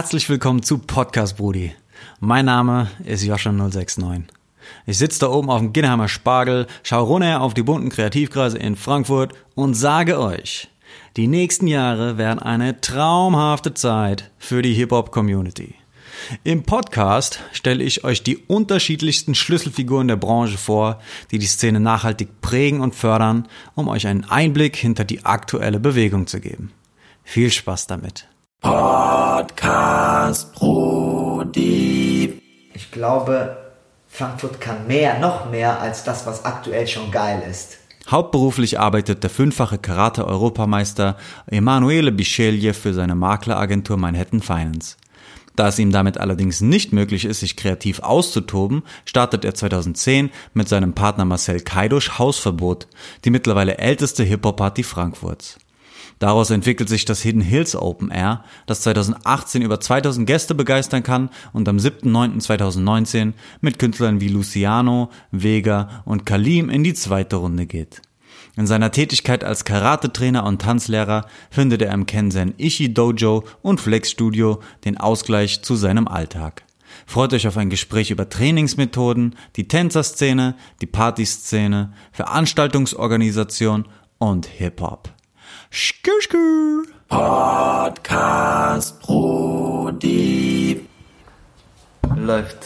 Herzlich willkommen zu Podcast Brudi. Mein Name ist Joscha069. Ich sitze da oben auf dem Ginnheimer Spargel, schaue runter auf die bunten Kreativkreise in Frankfurt und sage euch, die nächsten Jahre werden eine traumhafte Zeit für die Hip-Hop-Community. Im Podcast stelle ich euch die unterschiedlichsten Schlüsselfiguren der Branche vor, die die Szene nachhaltig prägen und fördern, um euch einen Einblick hinter die aktuelle Bewegung zu geben. Viel Spaß damit. Podcast Brudi. Ich glaube, Frankfurt kann mehr, noch mehr als das, was aktuell schon geil ist. Hauptberuflich arbeitet der fünffache Karate-Europameister Emanuele Bischelje für seine Makleragentur Manhattan Finance. Da es ihm damit allerdings nicht möglich ist, sich kreativ auszutoben, startet er 2010 mit seinem Partner Marcel Kaidusch Hausverbot, die mittlerweile älteste Hip-Hop-Party Frankfurts. Daraus entwickelt sich das Hidden Hills Open Air, das 2018 über 2000 Gäste begeistern kann und am 7.9.2019 mit Künstlern wie Luciano, Vega und Kalim in die zweite Runde geht. In seiner Tätigkeit als Karate-Trainer und Tanzlehrer findet er im Kensen Ishi Dojo und Flex Studio den Ausgleich zu seinem Alltag. Freut euch auf ein Gespräch über Trainingsmethoden, die Tänzerszene, die Partyszene, Veranstaltungsorganisation und Hip-Hop. Skür. Podcast Brudi. Läuft.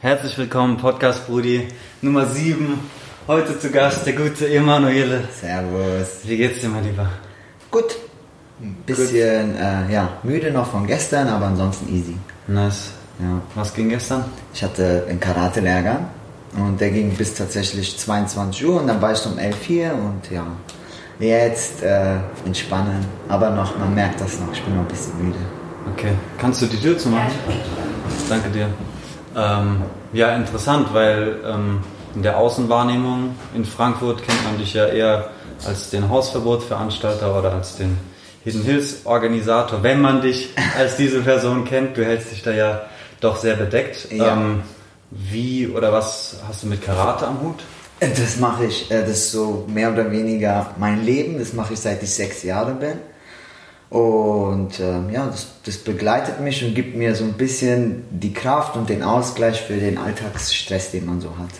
Herzlich willkommen, Podcast Brudi Nummer 7. Heute zu Gast der gute Emanuele. Servus. Wie geht's dir, mein Lieber? Gut. Ein bisschen äh, ja, müde noch von gestern, aber ansonsten easy. Nice. Ja. Was ging gestern? Ich hatte einen Karate-Lehrgang und der ging bis tatsächlich 22 Uhr und dann war ich um 11 hier und ja, jetzt äh, entspannen. Aber noch, man merkt das noch, ich bin noch ein bisschen müde. Okay. Kannst du die Tür zumachen? Danke dir. Ähm, ja, interessant, weil ähm, in der Außenwahrnehmung in Frankfurt kennt man dich ja eher als den Hausverbotveranstalter oder als den Hidden Hills Organisator, wenn man dich als diese Person kennt. Du hältst dich da ja doch sehr bedeckt. Ja. Ähm, wie oder was hast du mit Karate am Hut? Äh, Das mache ich, äh, das ist so mehr oder weniger mein Leben, das mache ich seit ich sechs Jahre bin. Und ähm, ja, das, das begleitet mich und gibt mir so ein bisschen die Kraft und den Ausgleich für den Alltagsstress, den man so hat.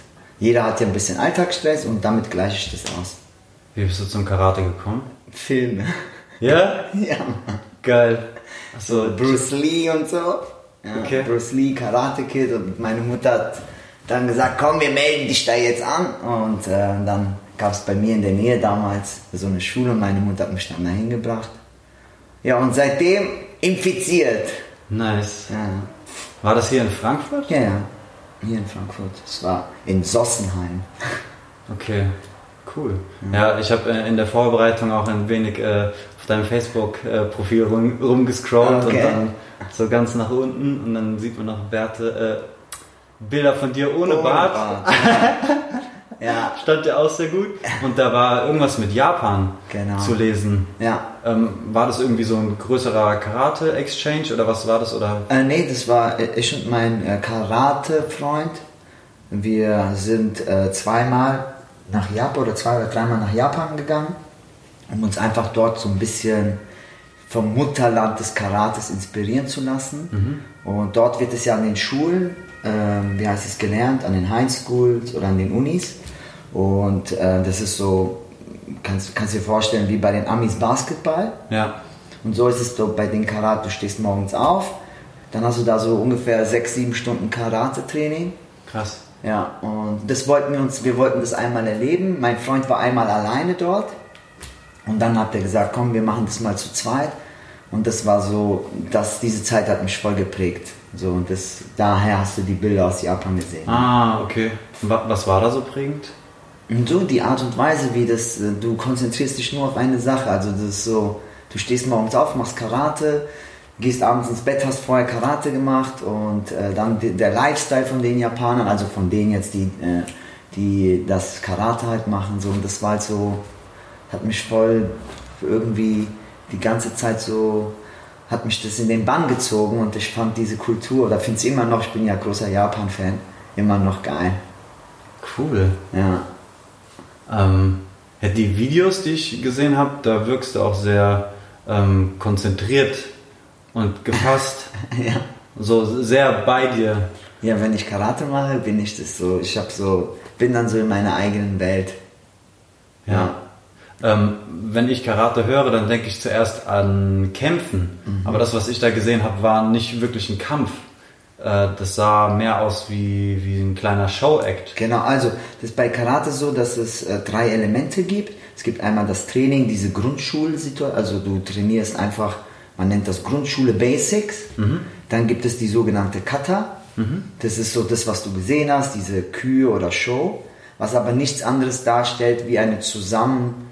Jeder hat ja ein bisschen Alltagsstress und damit gleiche ich das aus. Wie bist du zum Karate gekommen? Filme. Ja? ja, Mann. Geil. Also Bruce Lee und so. Ja, Okay. Bruce Lee, Karate Kid und meine Mutter hat dann gesagt, komm, wir melden dich da jetzt an. Und äh, dann gab es bei mir in der Nähe damals so eine Schule und meine Mutter hat mich dann dahin gebracht. Ja, und seitdem infiziert. Nice. Ja, War das hier in Frankfurt? ja, ja. hier in Frankfurt. Es war in Sossenheim. Okay, cool. Ja, ich habe äh, in der Vorbereitung auch ein wenig äh, auf deinem Facebook-Profil rum, rumgescrollt Okay. und dann so ganz nach unten und dann sieht man noch Bärte, äh, Bilder von dir ohne, Bart. ja, Stand ja auch sehr gut. Und da war irgendwas mit Japan Genau. zu lesen. ja. Ähm, war das irgendwie so ein größerer Karate-Exchange oder was war das? Oder? Äh, nee, das war ich und mein äh, Karate-Freund. Wir sind äh, zweimal nach Japan oder zwei oder dreimal nach Japan gegangen, um uns einfach dort so ein bisschen vom Mutterland des Karates inspirieren zu lassen. Und dort wird es ja an den Schulen, ähm, wie heißt es, gelernt, an den High Schools oder an den Unis. Und äh, das ist so, kannst, kannst dir vorstellen, wie bei den Amis Basketball. Ja. Und so ist es doch bei den Karate. Du stehst morgens auf, dann hast du da so ungefähr sechs, sieben Stunden Karate-Training. Krass. Ja, und das wollten wir uns, wir wollten das einmal erleben. Mein Freund war einmal alleine dort. Und dann hat er gesagt, komm, wir machen das mal zu zweit. Und das war so, dass diese Zeit hat mich voll geprägt. So, und das, daher hast du die Bilder aus Japan gesehen. Ah, okay. Wa- Was war da so prägend? Und so die Art und Weise, wie das, äh, du konzentrierst dich nur auf eine Sache. Also das ist so, du stehst morgens auf, machst Karate, gehst abends ins Bett, hast vorher Karate gemacht und äh, dann der Lifestyle von den Japanern, also von denen jetzt, die, äh, die das Karate halt machen, so und das war halt so, hat mich voll irgendwie die ganze Zeit so, hat mich das in den Bann gezogen und ich fand diese Kultur, oder finde es immer noch, ich bin ja großer Japan-Fan, immer noch geil. Cool. Ja. Ähm, ja, die Videos, die ich gesehen habe, da wirkst du auch sehr ähm, konzentriert und gefasst. ja. So sehr bei dir. Ja, wenn ich Karate mache, bin ich das so. Ich hab so, bin dann so in meiner eigenen Welt. Ja. Ähm, wenn ich Karate höre, dann denke ich zuerst an Kämpfen. Mhm. Aber das, was ich da gesehen habe, war nicht wirklich ein Kampf. Äh, das sah mehr aus wie, wie ein kleiner Show-Act. Genau, also das ist bei Karate so, dass es äh, drei Elemente gibt. Es gibt einmal das Training, diese Grundschulsituation, also du trainierst einfach, man nennt das Grundschule Basics. Dann gibt es die sogenannte Kata. Das ist so das, was du gesehen hast, diese Kühe oder Show, was aber nichts anderes darstellt wie eine zusammen,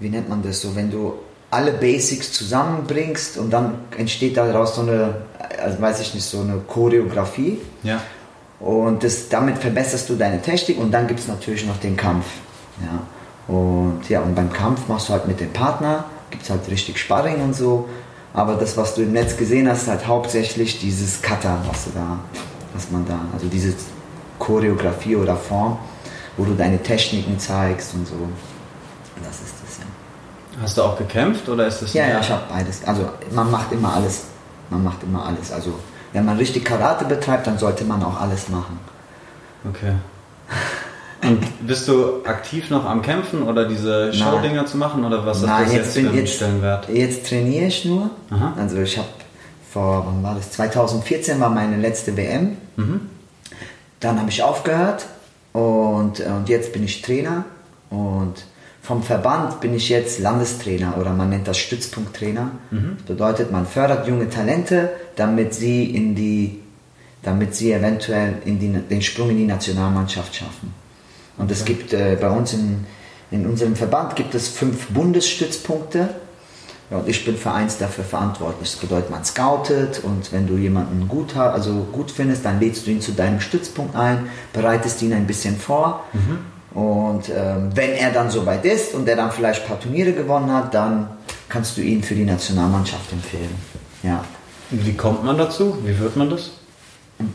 wie nennt man das so, wenn du alle Basics zusammenbringst und dann entsteht daraus so eine, also weiß ich nicht, so eine Choreografie. Ja. Und das, damit verbesserst du deine Technik und dann gibt es natürlich noch den Kampf. Ja. Und ja, und beim Kampf machst du halt mit dem Partner, gibt es halt richtig Sparring und so. Aber das, was du im Netz gesehen hast, ist halt hauptsächlich dieses Kata, was du da, was man da, also diese Choreografie oder Form, wo du deine Techniken zeigst und so. Das ist das, ja. Hast du auch gekämpft oder ist das Ja, ja, ich habe beides. Also man macht immer alles. Man macht immer alles. Also wenn man richtig Karate betreibt, dann sollte man auch alles machen. Okay. Und bist du aktiv noch am Kämpfen oder diese Showdinger zu machen oder was Nein, hat das jetzt, bin jetzt, Stellenwert? jetzt trainiere ich nur. Aha. Also ich habe vor, wann war das? 2014 war meine letzte WM. Mhm. Dann habe ich aufgehört und, und jetzt bin ich Trainer und vom Verband bin ich jetzt Landestrainer oder man nennt das Stützpunkttrainer. Mhm. Das bedeutet, man fördert junge Talente, damit sie in die, damit sie eventuell in die, den Sprung in die Nationalmannschaft schaffen. Und es gibt äh, bei uns in, in unserem Verband gibt es fünf Bundesstützpunkte. Ja, und ich bin für eins dafür verantwortlich. Das bedeutet, man scoutet und wenn du jemanden gut, also gut findest, dann lädst du ihn zu deinem Stützpunkt ein, bereitest ihn ein bisschen vor. Und ähm, wenn er dann soweit ist und der dann vielleicht ein paar Turniere gewonnen hat, dann kannst du ihn für die Nationalmannschaft empfehlen. Ja. Wie kommt man dazu? Wie wird man das?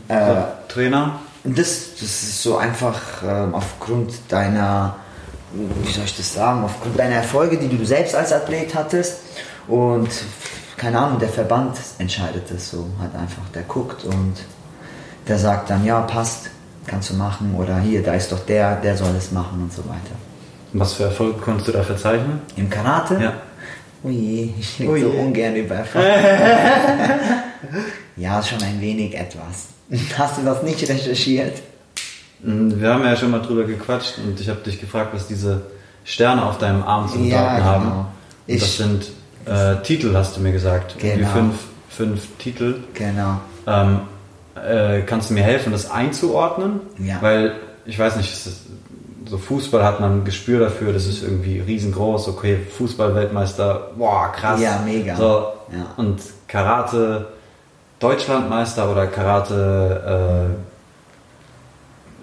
Äh, Trainer? Das, das ist so einfach ähm, aufgrund deiner, wie soll ich das sagen, aufgrund deiner Erfolge, die du selbst als Athlet hattest. Und keine Ahnung, der Verband entscheidet das so halt einfach. Der guckt und der sagt dann, ja, passt, kannst du machen. Oder hier, da ist doch der, der soll es machen und so weiter. Was für Erfolge konntest du da verzeichnen? Im Karate? Ja. Je, ich rede so ungern über Erfolg. ja, schon ein wenig etwas. Hast du das nicht recherchiert? Mm, Wir haben ja schon mal drüber gequatscht und ich habe dich gefragt, was diese Sterne auf deinem Arm zu bedeuten Ja, haben. genau. Und Ich- das sind äh, Titel, hast du mir gesagt. Die Genau. fünf, fünf Titel. Genau. Ähm, äh, kannst du mir helfen, das einzuordnen? Ja. Weil, ich weiß nicht, ist, so Fußball hat man ein Gespür dafür, das ist irgendwie riesengroß, okay, Fußball-Weltmeister, boah, krass. Ja, mega. So, Ja. Und Karate Deutschlandmeister oder Karate äh,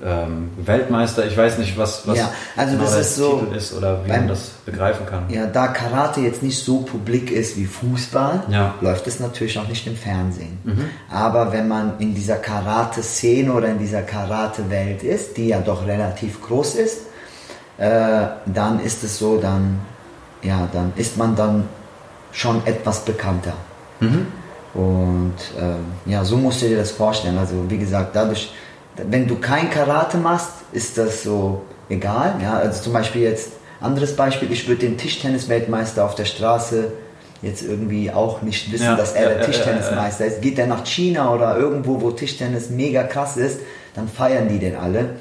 ähm, Weltmeister, ich weiß nicht, was, was Ja, also genau das ist so Titel ist oder wie beim- man das begreifen kann. Ja, da Karate jetzt nicht so publik ist wie Fußball, Ja. läuft es natürlich auch nicht im Fernsehen. Aber wenn man in dieser Karate-Szene oder in dieser Karate-Welt ist, die ja doch relativ groß ist, äh, dann ist es so, dann, ja, dann ist man dann schon etwas bekannter. Und äh, ja, so musst du dir das vorstellen. Also wie gesagt, dadurch, wenn du kein Karate machst, ist das so egal. Ja? Also zum Beispiel jetzt, anderes Beispiel, ich würde den Tischtennis-Weltmeister auf der Straße jetzt irgendwie auch nicht wissen, Ja, dass er ja, der Tischtennismeister ist. Geht er nach China oder irgendwo, wo Tischtennis mega krass ist, dann feiern die den alle.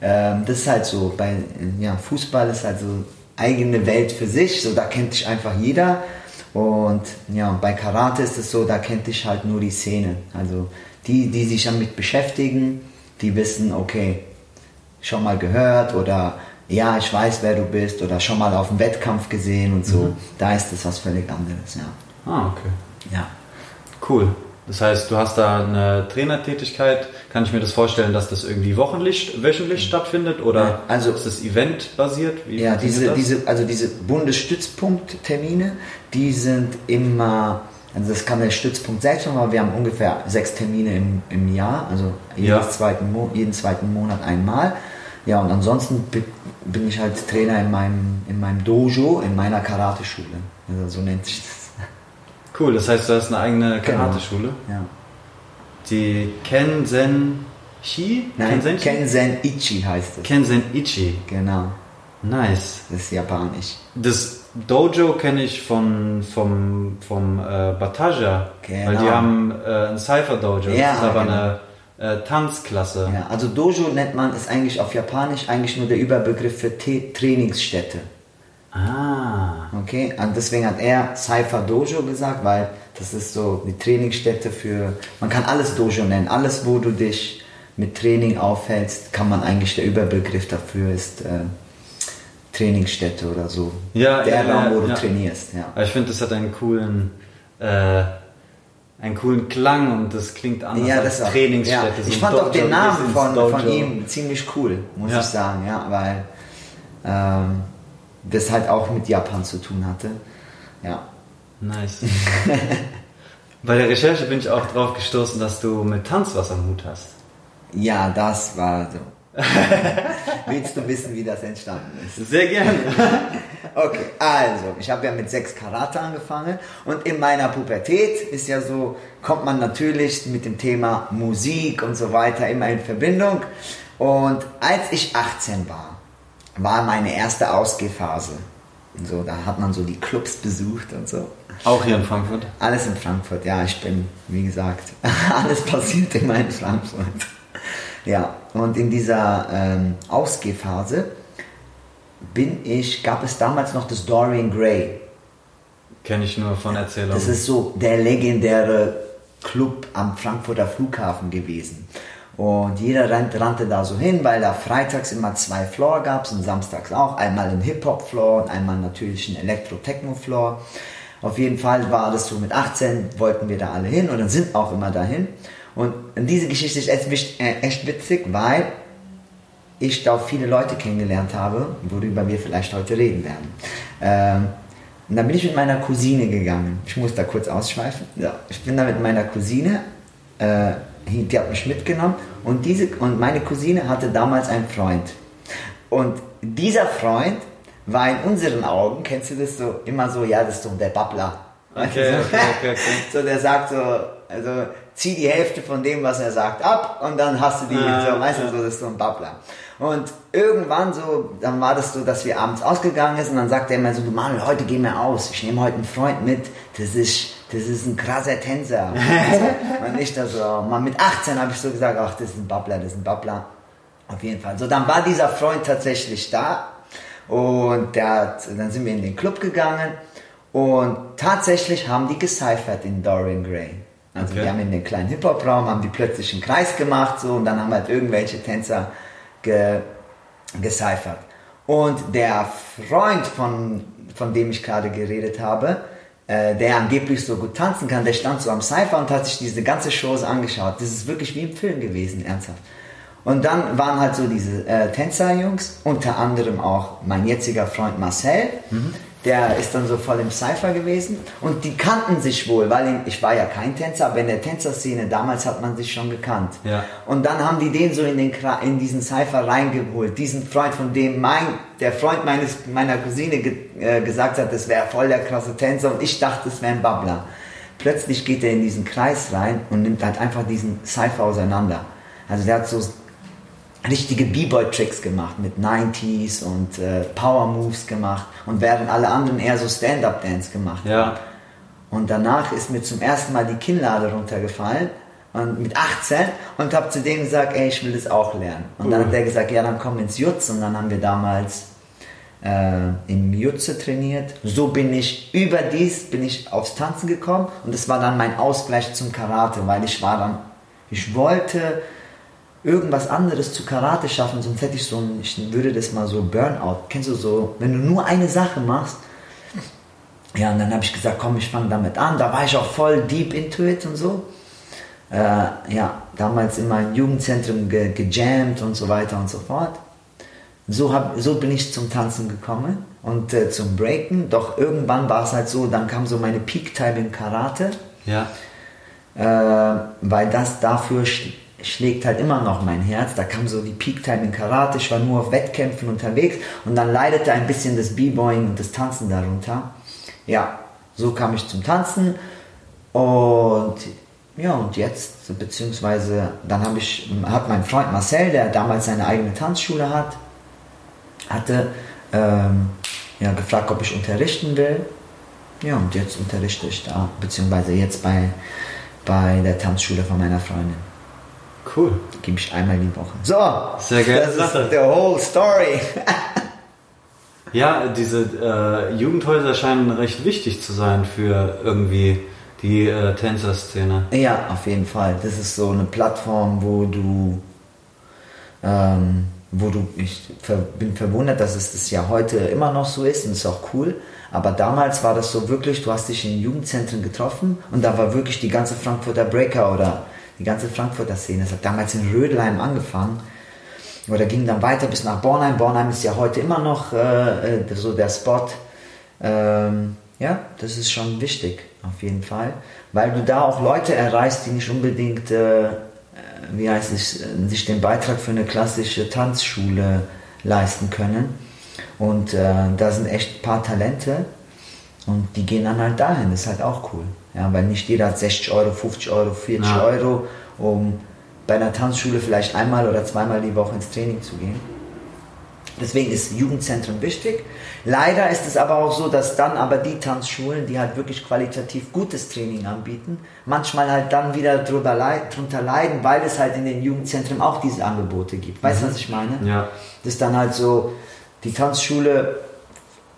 Ähm, das ist halt so, bei ja, Fußball ist halt so eigene Welt für sich, so da kennt dich einfach jeder. Und ja, bei Karate ist es so, da kennt dich halt nur die Szene. Also die, die sich damit beschäftigen, die wissen, okay, schon mal gehört oder ja, ich weiß, wer du bist oder schon mal auf dem Wettkampf gesehen und so. Da ist es was völlig anderes, ja. Ah, okay. Ja. Cool. Das heißt, du hast da eine Trainertätigkeit. Kann ich mir das vorstellen, dass das irgendwie wochenlich, wöchentlich stattfindet oder also- ist das eventbasiert? Wie Ja, diese, diese, also diese Bundesstützpunkttermine, die sind immer, also das kann der Stützpunkt selbst machen, aber wir haben ungefähr sechs Termine im, im Jahr, also jedes Ja. zweiten Mo jeden zweiten Monat einmal. Ja, und ansonsten bi- bin ich halt Trainer in meinem, in meinem Dojo, in meiner Karate-Schule. Also so nennt sich das. Cool, das heißt, du hast eine eigene Genau. Karateschule. Ja. Die Kenzen Shi? Nein, Kenzen Kenzen Ichi heißt es. Kenzen Ichi. Genau, Nice. das ist japanisch. Das Dojo kenne ich von, vom, vom äh, Bataja, Genau. weil die haben äh, ein Cypher Dojo. Ja, das ist aber genau. eine äh, Tanzklasse. Ja, also Dojo nennt man, ist eigentlich auf Japanisch eigentlich nur der Überbegriff für T Trainingsstätte. Ah. Okay, und deswegen hat er Cypher Dojo gesagt, weil das ist so die Trainingsstätte für, man kann alles Dojo nennen, alles wo du dich mit Training aufhältst, kann man eigentlich, der Überbegriff dafür ist äh, Trainingsstätte oder so. Ja, der ja, Raum, ja, wo du trainierst, ja. Aber ich finde, das hat einen coolen, äh, einen coolen Klang und das klingt anders Ja, als das auch. Trainingsstätte. Ja. So Ich fand auch Dojo den bis Namen von, Dojo. von ihm ziemlich cool, muss Ja. ich sagen, ja, weil ähm, das halt auch mit Japan zu tun hatte. Ja. Nice. Bei der Recherche bin ich auch drauf gestoßen, dass du mit Tanz was am Hut hast. Ja, das war so. Willst du wissen, wie das entstanden ist? Sehr gerne. Okay, also, ich habe ja mit sechs Karate angefangen und in meiner Pubertät ist ja so, kommt man natürlich mit dem Thema Musik und so weiter immer in Verbindung. Und als ich 18 war, war meine erste Ausgehphase. So, da hat man so die Clubs besucht und so. Auch hier in Frankfurt. Alles in Frankfurt, ja, ich bin, wie gesagt, alles passiert immer in Frankfurt. Ja, und in dieser ähm, Ausgehphase bin ich, gab es damals noch das Dorian Gray. Kenne ich nur von Erzählungen. Das ist so der legendäre Club am Frankfurter Flughafen gewesen. Und jeder rannte, rannte da so hin, weil da freitags immer zwei Floor gab und samstags auch. Einmal ein Hip-Hop-Floor und einmal natürlich ein Elektro-Techno-Floor. Auf jeden Fall war das so mit 18, wollten wir da alle hin und dann sind auch immer dahin. Und diese Geschichte ist echt, äh, echt witzig, weil ich da viele Leute kennengelernt habe, worüber wir vielleicht heute reden werden. Ähm, und dann bin ich mit meiner Cousine gegangen. Ich muss da kurz ausschweifen. Ja, ich bin da mit meiner Cousine, äh, die hat mich mitgenommen und, diese, und meine Cousine hatte damals einen Freund. Und dieser Freund war in unseren Augen, kennst du das so, immer so, ja, das ist so der Babbler. Okay, Weißt du, so? okay, okay, okay. So, der sagt so, also zieh die Hälfte von dem, was er sagt, ab und dann hast du die, Ah, so, weißt du, ja. so, das ist so ein Babbler. Und irgendwann so, dann war das so, dass wir abends ausgegangen ist und dann sagt er immer so, du Manuel, heute gehen wir aus, ich nehme heute einen Freund mit, das ist, das ist ein krasser Tänzer. und ich da so, mal mit 18 habe ich so gesagt, ach, das ist ein Babbler, das ist ein Babbler. Auf jeden Fall. So, dann war dieser Freund tatsächlich da und der hat, dann sind wir in den Club gegangen und tatsächlich haben die gecyphert in Dorian Gray. Also Okay. wir haben in den kleinen Hip-Hop-Raum, haben die plötzlich einen Kreis gemacht so und dann haben halt irgendwelche Tänzer ge, gecyphert. Und der Freund, von, von dem ich gerade geredet habe, äh, der angeblich so gut tanzen kann, der stand so am Cypher und hat sich diese ganze Show angeschaut. Das ist wirklich wie im Film gewesen, ernsthaft. Und dann waren halt so diese äh, Tänzerjungs, unter anderem auch mein jetziger Freund Marcel, der ist dann so voll im Cypher gewesen und die kannten sich wohl, weil ich war ja kein Tänzer, aber in der Tänzerszene damals hat man sich schon gekannt. Ja. Und dann haben die den so in, den, in diesen Cypher reingeholt, diesen Freund, von dem mein, der Freund meines, meiner Cousine ge, äh, gesagt hat, das wäre voll der krasse Tänzer und ich dachte, das wäre ein Babbler. Plötzlich geht er in diesen Kreis rein und nimmt halt einfach diesen Cypher auseinander. Also der hat so richtige B-Boy-Tricks gemacht mit 90s und äh, Power-Moves gemacht und während alle anderen eher so Stand-Up-Dance gemacht Ja. und danach ist mir zum ersten Mal die Kinnlade runtergefallen und mit 18 und habe zu dem gesagt, ey, ich will das auch lernen. Und dann hat er gesagt, ja, dann komm ins Jutz und dann haben wir damals äh, im Jutze trainiert. So bin ich überdies bin ich aufs Tanzen gekommen und das war dann mein Ausgleich zum Karate, weil ich war dann, ich wollte irgendwas anderes zu Karate schaffen, sonst hätte ich so ein, ich würde das mal so Burnout, kennst du so, wenn du nur eine Sache machst, ja, und dann habe ich gesagt, komm, ich fange damit an. Da war ich auch voll deep into it und so. Äh, ja, damals in meinem Jugendzentrum ge gejammt und so weiter und so fort. So, hab, so bin ich zum Tanzen gekommen und äh, zum Breaken. Doch irgendwann war es halt so, dann kam so meine Peak-Time im Karate, Ja. äh, weil das dafür schlägt halt immer noch mein Herz. Da kam so die Peak-Time im Karate, ich war nur auf Wettkämpfen unterwegs und dann leidete ein bisschen das B-Boying und das Tanzen darunter. Ja, so kam ich zum Tanzen. Und ja, und jetzt, beziehungsweise dann habe ich, hat mein Freund Marcel, der damals seine eigene Tanzschule hat, hatte ähm, ja, gefragt, ob ich unterrichten will. Ja, und jetzt unterrichte ich da, beziehungsweise jetzt bei, bei der Tanzschule von meiner Freundin. Cool. Gebe ich einmal die Woche. So, Sehr geile das Sache. ist the whole story. Ja, diese äh, Jugendhäuser scheinen recht wichtig zu sein für irgendwie die äh, Tänzerszene. Ja, auf jeden Fall. Das ist so eine Plattform, wo du, ähm, wo du, ich ver bin verwundert, dass es das ja heute immer noch so ist und ist auch cool. Aber damals war das so wirklich, du hast dich in Jugendzentren getroffen und da war wirklich die ganze Frankfurter Breaker oder die ganze Frankfurter Szene. Das hat damals in Rödelheim angefangen oder ging dann weiter bis nach Bornheim. Bornheim ist ja heute immer noch äh, äh, so der Spot. Ähm, ja, das ist schon wichtig, auf jeden Fall. Weil du da auch Leute erreichst, die nicht unbedingt, äh, äh, wie heißt es, äh, sich den Beitrag für eine klassische Tanzschule leisten können. Und äh, da sind echt ein paar Talente und die gehen dann halt dahin. Das ist halt auch cool. Ja, weil nicht jeder hat 60 Euro, 50 Euro, 40 Ja. Euro, um bei einer Tanzschule vielleicht einmal oder zweimal die Woche ins Training zu gehen. Deswegen ist Jugendzentrum wichtig. Leider ist es aber auch so, dass dann aber die Tanzschulen, die halt wirklich qualitativ gutes Training anbieten, manchmal halt dann wieder drüber leid, drunter leiden, weil es halt in den Jugendzentren auch diese Angebote gibt. Weißt du, was ich meine? Ja. Das ist dann halt so, die Tanzschule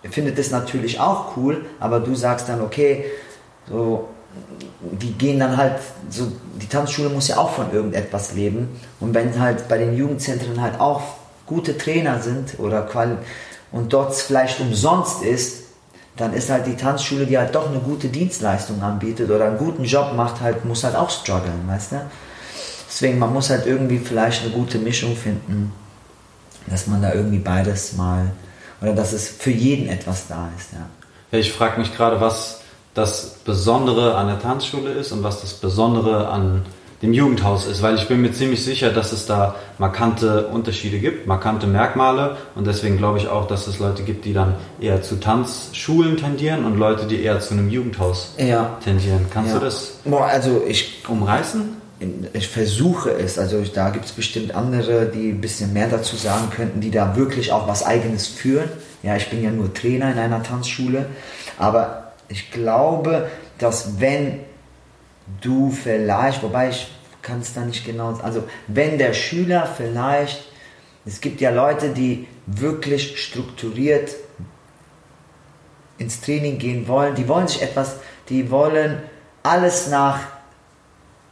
findet es natürlich auch cool, aber du sagst dann, okay, so, die gehen dann halt, so, die Tanzschule muss ja auch von irgendetwas leben. Und wenn halt bei den Jugendzentren halt auch gute Trainer sind oder qual und dort vielleicht umsonst ist, dann ist halt die Tanzschule, die halt doch eine gute Dienstleistung anbietet oder einen guten Job macht, halt, muss halt auch strugglen, weißt du? Deswegen, man muss halt irgendwie vielleicht eine gute Mischung finden, dass man da irgendwie beides mal, oder dass es für jeden etwas da ist. Ja, ich frage mich gerade, was das Besondere an der Tanzschule ist und was das Besondere an dem Jugendhaus ist, weil ich bin mir ziemlich sicher, dass es da markante Unterschiede gibt, markante Merkmale und deswegen glaube ich auch, dass es Leute gibt, die dann eher zu Tanzschulen tendieren und Leute, die eher zu einem Jugendhaus Ja. tendieren. Kannst ja. du das Boah, also ich umreißen? ich versuche es, also ich, da gibt es bestimmt andere, die ein bisschen mehr dazu sagen könnten, die da wirklich auch was eigenes führen. Ja, ich bin ja nur Trainer in einer Tanzschule, aber ich glaube, dass wenn du vielleicht, wobei ich kann es da nicht genau, also wenn der Schüler vielleicht, es gibt ja Leute, die wirklich strukturiert ins Training gehen wollen, die wollen sich etwas, die wollen alles nach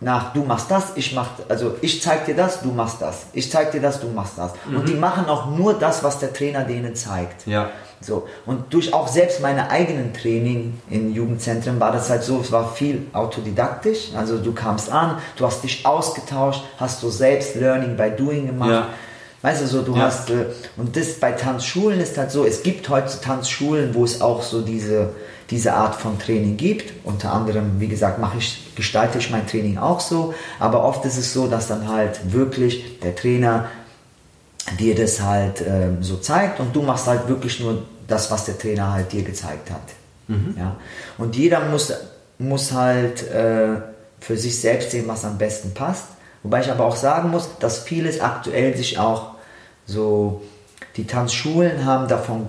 nach du machst das, ich mach, also ich zeig dir das, du machst das. Ich zeig dir das, du machst das. Und die machen auch nur das, was der Trainer denen zeigt. Ja. So. Und durch auch selbst meine eigenen Training in Jugendzentren war das halt so, es war viel autodidaktisch. Also du kamst an, du hast dich ausgetauscht, hast so selbst Learning by Doing gemacht. Ja. Weißt du, so du Ja. hast, äh, und das bei Tanzschulen ist halt so, es gibt heute Tanzschulen, wo es auch so diese, diese Art von Training gibt. Unter anderem, wie gesagt, mache ich, gestalte ich mein Training auch so, aber oft ist es so, dass dann halt wirklich der Trainer dir das halt ähm, so zeigt und du machst halt wirklich nur das, was der Trainer halt dir gezeigt hat. Ja? Und jeder muss, muss halt äh, für sich selbst sehen, was am besten passt. Wobei ich aber auch sagen muss, dass vieles aktuell sich auch so, die Tanzschulen haben davon,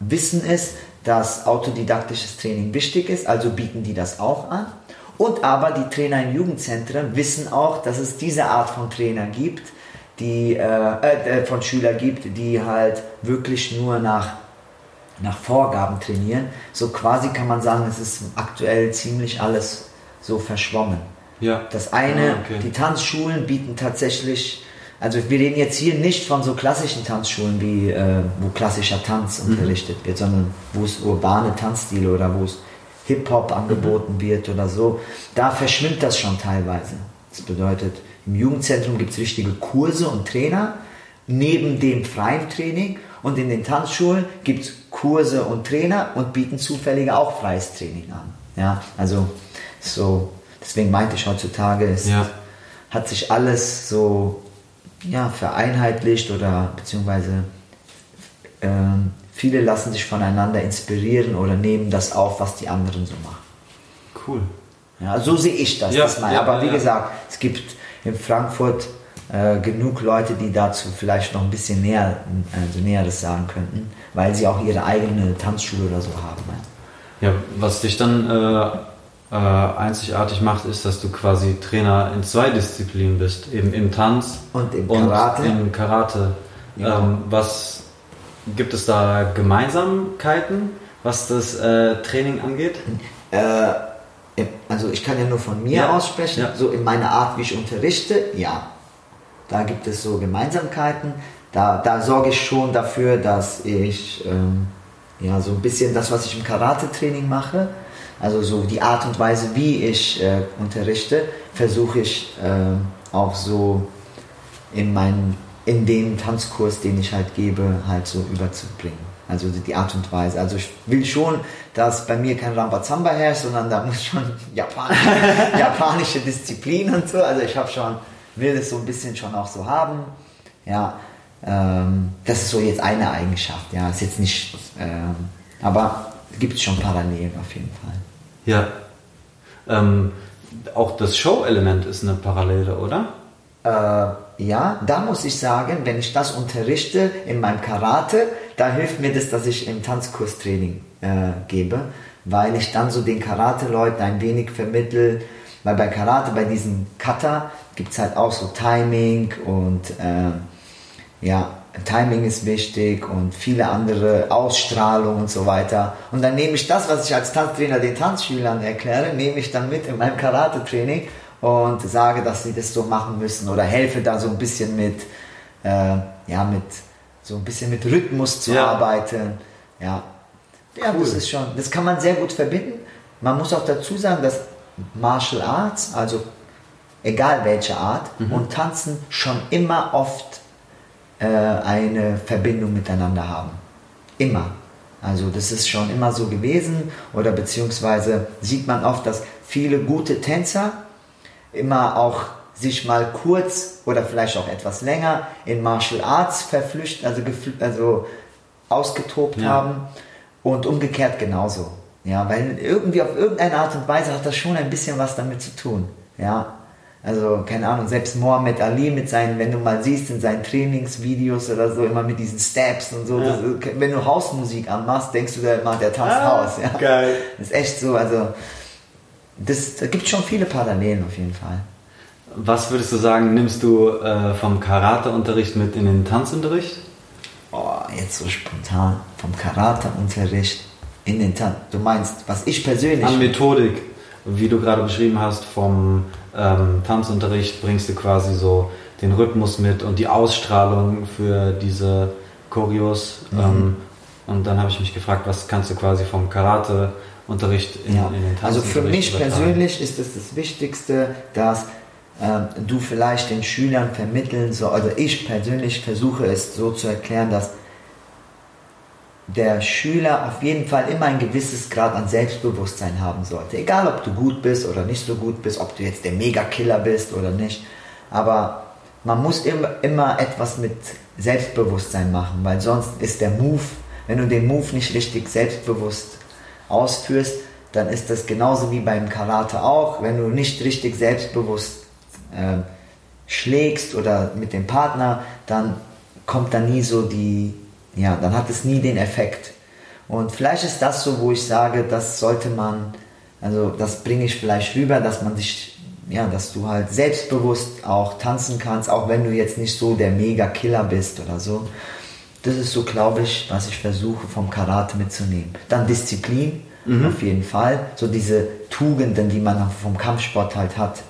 wissen es, dass autodidaktisches Training wichtig ist, also bieten die das auch an. Und aber die Trainer in Jugendzentren wissen auch, dass es diese Art von Trainer gibt, die äh, äh, von Schüler gibt, die halt wirklich nur nach nach Vorgaben trainieren. So quasi kann man sagen, es ist aktuell ziemlich alles so verschwommen. Ja. Das eine, Ah, okay. die Tanzschulen bieten tatsächlich, also wir reden jetzt hier nicht von so klassischen Tanzschulen, wie äh, wo klassischer Tanz Mhm. unterrichtet wird, sondern wo es urbane Tanzstile oder wo es Hip-Hop angeboten Mhm. wird oder so. Da verschwimmt das schon teilweise. Das bedeutet, im Jugendzentrum gibt es richtige Kurse und Trainer, neben dem freien Training. Und in den Tanzschulen gibt es Kurse und Trainer und bieten zufällige auch freies Training an. Ja, also so, deswegen meinte ich heutzutage, es Ja. hat sich alles so ja, vereinheitlicht oder beziehungsweise ähm, viele lassen sich voneinander inspirieren oder nehmen das auf, was die anderen so machen. Cool. Ja, so sehe ich das. Ja, das ja, Aber wie gesagt, es gibt in Frankfurt äh, genug Leute, die dazu vielleicht noch ein bisschen näher, also Näheres sagen könnten, weil sie auch ihre eigene Tanzschule oder so haben. Ja, was dich dann äh, äh, einzigartig macht, ist, dass du quasi Trainer in zwei Disziplinen bist, eben im Tanz Und im Karate. im Karate. Ja. Ähm, was gibt es da Gemeinsamkeiten, was das äh, Training angeht? Äh, also ich kann ja nur von mir Ja, aussprechen, ja. so in meiner Art, wie ich unterrichte, ja. Da gibt es so Gemeinsamkeiten. Da, da sorge ich schon dafür, dass ich ähm, ja so ein bisschen das, was ich im Karate-Training mache, also so die Art und Weise, wie ich äh, unterrichte, versuche ich äh, auch so in meinen in dem Tanzkurs, den ich halt gebe, halt so überzubringen. Also die Art und Weise. Also ich will schon, dass bei mir kein Rambazamba herrscht, sondern da muss schon japanische, japanische Disziplin und so. Also ich habe schon, will das so ein bisschen schon auch so haben. Ja, ähm, das ist so jetzt eine Eigenschaft. Ja, ist jetzt nicht, ähm, aber gibt es schon Parallelen auf jeden Fall. Ja. Ähm, auch das Show-Element ist eine Parallele, oder? Äh, ja, da muss ich sagen, wenn ich das unterrichte in meinem Karate, da hilft mir das, dass ich im Tanzkurstraining äh, gebe, weil ich dann so den Karate-Leuten ein wenig vermittel, weil bei Karate, bei diesen Kata, gibt es halt auch so Timing und äh, ja, Timing ist wichtig und viele andere Ausstrahlung und so weiter. Und dann nehme ich das, was ich als Tanztrainer den Tanzschülern erkläre, nehme ich dann mit in meinem Karate-Training und sage, dass sie das so machen müssen oder helfe da so ein bisschen mit, äh, ja, mit so ein bisschen mit Rhythmus zu Ja. arbeiten. Ja, ja Cool. das ist schon, das kann man sehr gut verbinden. Man muss auch dazu sagen, dass Martial Arts, also egal welche Art, und Tanzen schon immer oft äh, eine Verbindung miteinander haben. Immer. Also das ist schon immer so gewesen oder beziehungsweise sieht man oft, dass viele gute Tänzer immer auch sich mal kurz oder vielleicht auch etwas länger in Martial Arts verflüchtet, also, also ausgetobt Ja. haben und umgekehrt genauso. Ja, weil irgendwie auf irgendeine Art und Weise hat das schon ein bisschen was damit zu tun. Ja, also keine Ahnung, selbst Mohammed Ali mit seinen, wenn du mal siehst in seinen Trainingsvideos oder so, immer mit diesen Steps und so, Ja. das, wenn du Hausmusik anmachst, denkst du da immer, der tanzt Ah, Haus. Ja. geil. Das ist echt so, also das, da gibt schon viele Parallelen auf jeden Fall. Was würdest du sagen, nimmst du äh, vom Karateunterricht mit in den Tanzunterricht? Oh, jetzt so spontan vom Karateunterricht in den Tanz. Du meinst, was ich persönlich. An Methodik, wie du gerade beschrieben hast, vom ähm, Tanzunterricht bringst du quasi so den Rhythmus mit und die Ausstrahlung für diese Choreos. Mhm. Ähm, und dann habe ich mich gefragt, was kannst du quasi vom Karateunterricht in, Ja. in den Also Tanzunterricht für mich persönlich ist es das Wichtigste, dass ähm, du vielleicht den Schülern vermitteln sollst, also ich persönlich versuche es so zu erklären, dass der Schüler auf jeden Fall immer ein gewisses Grad an Selbstbewusstsein haben sollte. Egal, ob du gut bist oder nicht so gut bist, ob du jetzt der Mega-Killer bist oder nicht. Aber man muss immer, immer etwas mit Selbstbewusstsein machen, weil sonst ist der Move, wenn du den Move nicht richtig selbstbewusst ausführst, dann ist das genauso wie beim Karate auch. Wenn du nicht richtig selbstbewusst ähm, schlägst oder mit dem Partner, dann kommt da nie so die, ja, dann hat es nie den Effekt. Und vielleicht ist das so, wo ich sage, das sollte man, also das bringe ich vielleicht rüber, dass man sich, ja, dass du halt selbstbewusst auch tanzen kannst, auch wenn du jetzt nicht so der Mega-Killer bist oder so. Das ist so, glaube ich, was ich versuche vom Karate mitzunehmen. Dann Disziplin, auf jeden Fall. So diese Tugenden, die man vom Kampfsport halt hat.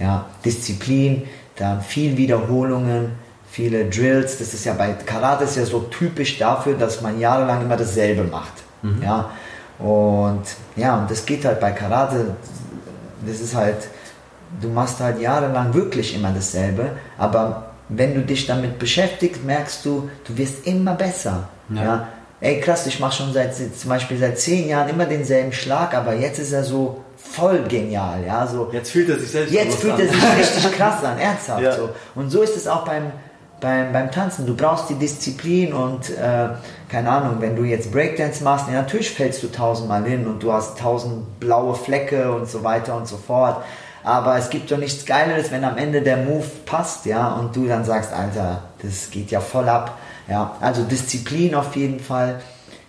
Ja, Disziplin, dann viel Wiederholungen, viele Drills. Das ist ja bei Karate ist ja so typisch dafür, dass man jahrelang immer dasselbe macht. Ja, und ja, und das geht halt bei Karate. Das ist halt, du machst halt jahrelang wirklich immer dasselbe, aber wenn du dich damit beschäftigst, merkst du, du wirst immer besser. Ja. Ja. Ey, krass, ich mache schon seit zum Beispiel seit zehn Jahren immer denselben Schlag, aber jetzt ist er so voll genial, ja, so. Jetzt fühlt er sich selbst Jetzt fühlt er sich richtig krass an, ernsthaft Ja. so. Und so ist es auch beim, beim, beim Tanzen. Du brauchst die Disziplin und äh, keine Ahnung, wenn du jetzt Breakdance machst, ja, natürlich fällst du tausendmal hin und du hast tausend blaue Flecke und so weiter und so fort. Aber es gibt doch nichts Geileres, wenn am Ende der Move passt, ja, und du dann sagst, Alter, das geht ja voll ab. Ja, also Disziplin auf jeden Fall,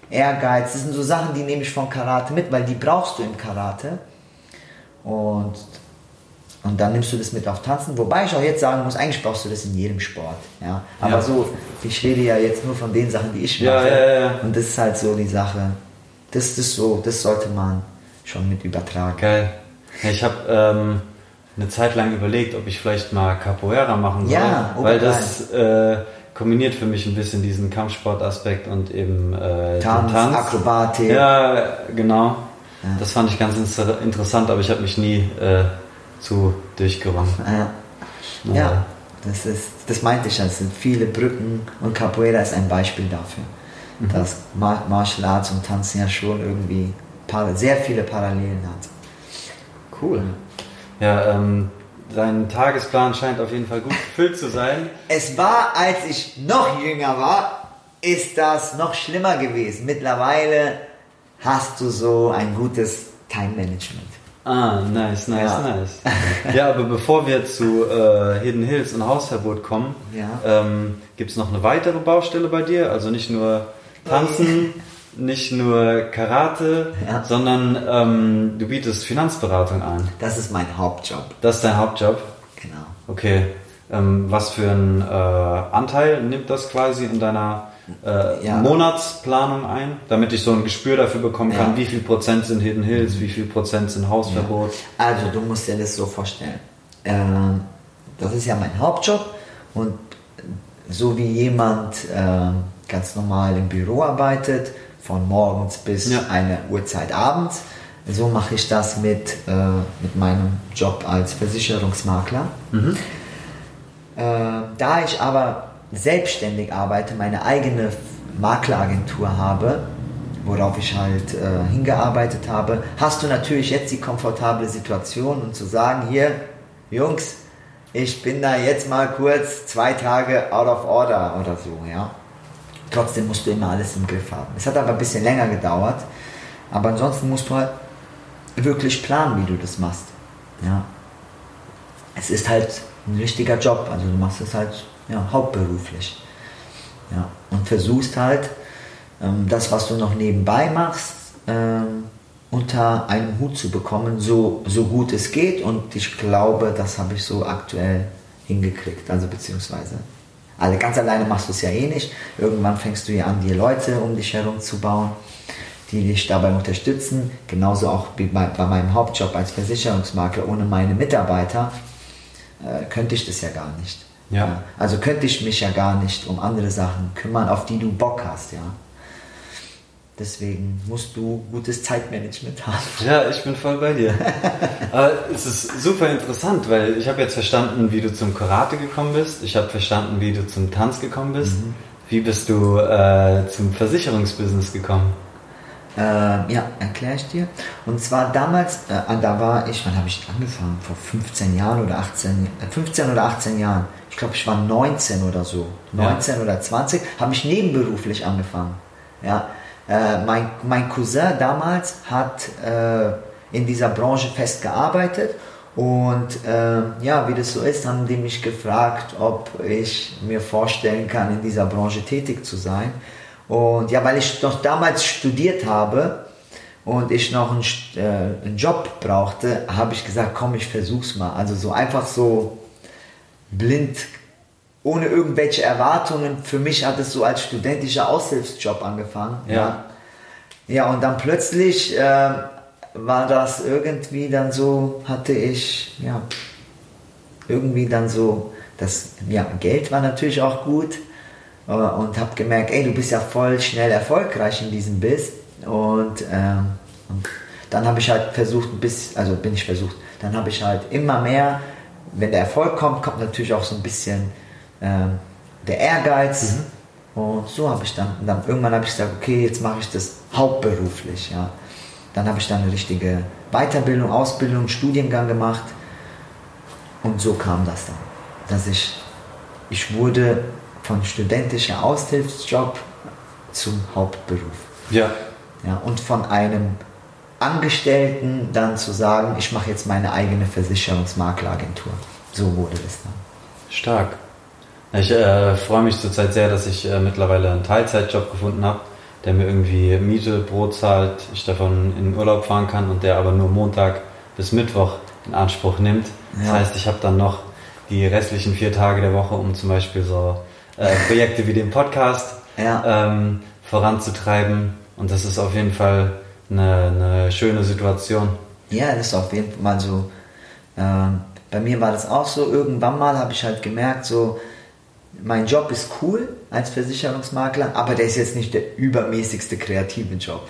Ehrgeiz, das sind so Sachen, die nehme ich von Karate mit, weil die brauchst du im Karate. Und, und dann nimmst du das mit auf Tanzen. Wobei ich auch jetzt sagen muss, eigentlich brauchst du das in jedem Sport. Ja? Aber Ja. so, ich rede ja jetzt nur von den Sachen, die ich mache. ja. Und das ist halt so die Sache. Das ist so, das sollte man schon mit übertragen. Geil. Ja, ich habe ähm, eine Zeit lang überlegt, ob ich vielleicht mal Capoeira machen soll. Ja, weil obergeil. das äh, kombiniert für mich ein bisschen diesen Kampfsportaspekt und eben äh, Tanz, Tanz. Akrobatik. Ja, genau. Ja. Das fand ich ganz inter- interessant, aber ich habe mich nie äh, zu durchgerungen. Ja. ja, das, ist, das meinte ich. Es sind viele Brücken und Capoeira ist ein Beispiel dafür. Mhm. Dass Mar Martial Arts und Tanzen ja schon irgendwie sehr viele Parallelen hat. Cool. Ja, ähm, dein Tagesplan scheint auf jeden Fall gut gefüllt zu sein. Es war, als ich noch jünger war, ist das noch schlimmer gewesen. Mittlerweile hast du so ein gutes Time-Management. Ah, nice, nice, Ja. nice. Ja, aber bevor wir zu äh, Hidden Hills und Hausverbot kommen, Ja. ähm, gibt es noch eine weitere Baustelle bei dir? Also nicht nur Tanzen, nicht nur Karate, Ja. sondern ähm, du bietest Finanzberatung an. Das ist mein Hauptjob. Das ist dein Hauptjob? Genau. Okay. Ähm, was für einen äh, Anteil nimmt das quasi in deiner äh, Ja. Monatsplanung ein, damit ich so ein Gespür dafür bekommen kann, Ja. wie viel Prozent sind Hidden Hills, wie viel Prozent sind Hausverbot? Also du musst dir das so vorstellen. Ähm, das ist ja mein Hauptjob und so wie jemand ähm, ganz normal im Büro arbeitet, von morgens bis Ja. eine Uhrzeit abends, so mache ich das mit, äh, mit meinem Job als Versicherungsmakler. Äh, da ich aber selbstständig arbeite, meine eigene Makleragentur habe, worauf ich halt äh, hingearbeitet habe, hast du natürlich jetzt die komfortable Situation und zu sagen, hier, Jungs, ich bin da jetzt mal kurz zwei Tage out of order oder so, ja. Trotzdem musst du immer alles im Griff haben. Es hat aber ein bisschen länger gedauert, aber ansonsten musst du halt wirklich planen, wie du das machst, ja es ist halt ein richtiger Job, also du machst es halt ja, hauptberuflich. Ja, und versuchst halt, ähm, das, was du noch nebenbei machst, ähm, unter einem Hut zu bekommen, so, so gut es geht. Und ich glaube, das habe ich so aktuell hingekriegt. Also beziehungsweise, alle ganz alleine machst du es ja eh nicht. Irgendwann fängst du ja an, dir Leute um dich herum zu bauen, die dich dabei unterstützen. Genauso auch wie bei, bei meinem Hauptjob als Versicherungsmakler. Ohne meine Mitarbeiter äh, könnte ich das ja gar nicht. Ja. Also könnte ich mich ja gar nicht um andere Sachen kümmern, auf die du Bock hast, ja. Deswegen musst du gutes Zeitmanagement haben. Ja, ich bin voll bei dir. Aber es ist super interessant, weil ich habe jetzt verstanden, wie du zum Karate gekommen bist. Ich habe verstanden, wie du zum Tanz gekommen bist. Wie bist du äh, zum Versicherungsbusiness gekommen? Ähm, ja, erkläre ich dir. Und zwar damals, äh, da war ich, wann habe ich angefangen? Vor 15 Jahren oder 18, äh, 15 oder 18 Jahren. Ich glaube, ich war 19 oder so. 19 oder 20, habe ich nebenberuflich angefangen. Ja, äh, mein, mein Cousin damals hat äh, in dieser Branche fest gearbeitet und äh, ja, wie das so ist, haben die mich gefragt, ob ich mir vorstellen kann, in dieser Branche tätig zu sein. Und ja, weil ich noch damals studiert habe und ich noch einen, äh, einen Job brauchte, habe ich gesagt, komm, ich versuch's mal. Also so einfach so blind, ohne irgendwelche Erwartungen. Für mich hat es so als studentischer Aushilfsjob angefangen. Ja. Ja, und dann plötzlich äh, war das irgendwie dann so, hatte ich, ja, irgendwie dann so, das ja, Geld war natürlich auch gut äh, und habe gemerkt, ey, du bist ja voll schnell erfolgreich in diesem Biss und, ähm, und dann habe ich halt versucht, ein bisschen, also bin ich versucht, dann habe ich halt immer mehr, wenn der Erfolg kommt, kommt natürlich auch so ein bisschen ähm, der Ehrgeiz und so habe ich dann, dann irgendwann habe ich gesagt, okay, jetzt mache ich das hauptberuflich, ja. Dann habe ich dann eine richtige Weiterbildung, Ausbildung, Studiengang gemacht und so kam das dann, dass ich, ich wurde von studentischer Aushilfsjob zum Hauptberuf. Ja. Ja, und von einem Angestellten dann zu sagen, ich mache jetzt meine eigene Versicherungsmakleragentur. So wurde das dann. Stark. Ich äh, freue mich zurzeit sehr, dass ich äh, mittlerweile einen Teilzeitjob gefunden habe, der mir irgendwie Miete, Brot zahlt, ich davon in den Urlaub fahren kann und der aber nur Montag bis Mittwoch in Anspruch nimmt. Das Ja. heißt, ich habe dann noch die restlichen vier Tage der Woche, um zum Beispiel so äh, Projekte wie den Podcast Ja. ähm, voranzutreiben. Und das ist auf jeden Fall eine, eine schöne Situation. Ja, das ist auf jeden Fall mal so. Ähm, bei mir war das auch so. Irgendwann mal habe ich halt gemerkt, so, mein Job ist cool als Versicherungsmakler, aber der ist jetzt nicht der übermäßigste kreative Job.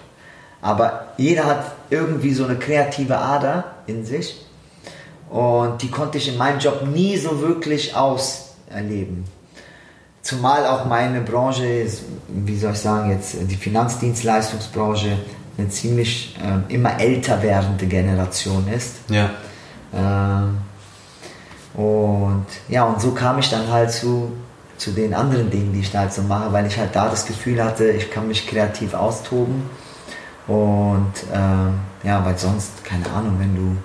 Aber jeder hat irgendwie so eine kreative Ader in sich und die konnte ich in meinem Job nie so wirklich auserleben. Zumal auch meine Branche, ist, wie soll ich sagen, jetzt die Finanzdienstleistungsbranche eine ziemlich ähm, immer älter werdende Generation ist. Ja. Ähm, und ja, und so kam ich dann halt zu, zu den anderen Dingen, die ich da halt so mache, weil ich halt da das Gefühl hatte, ich kann mich kreativ austoben. Und ähm, ja, weil sonst, keine Ahnung, wenn du,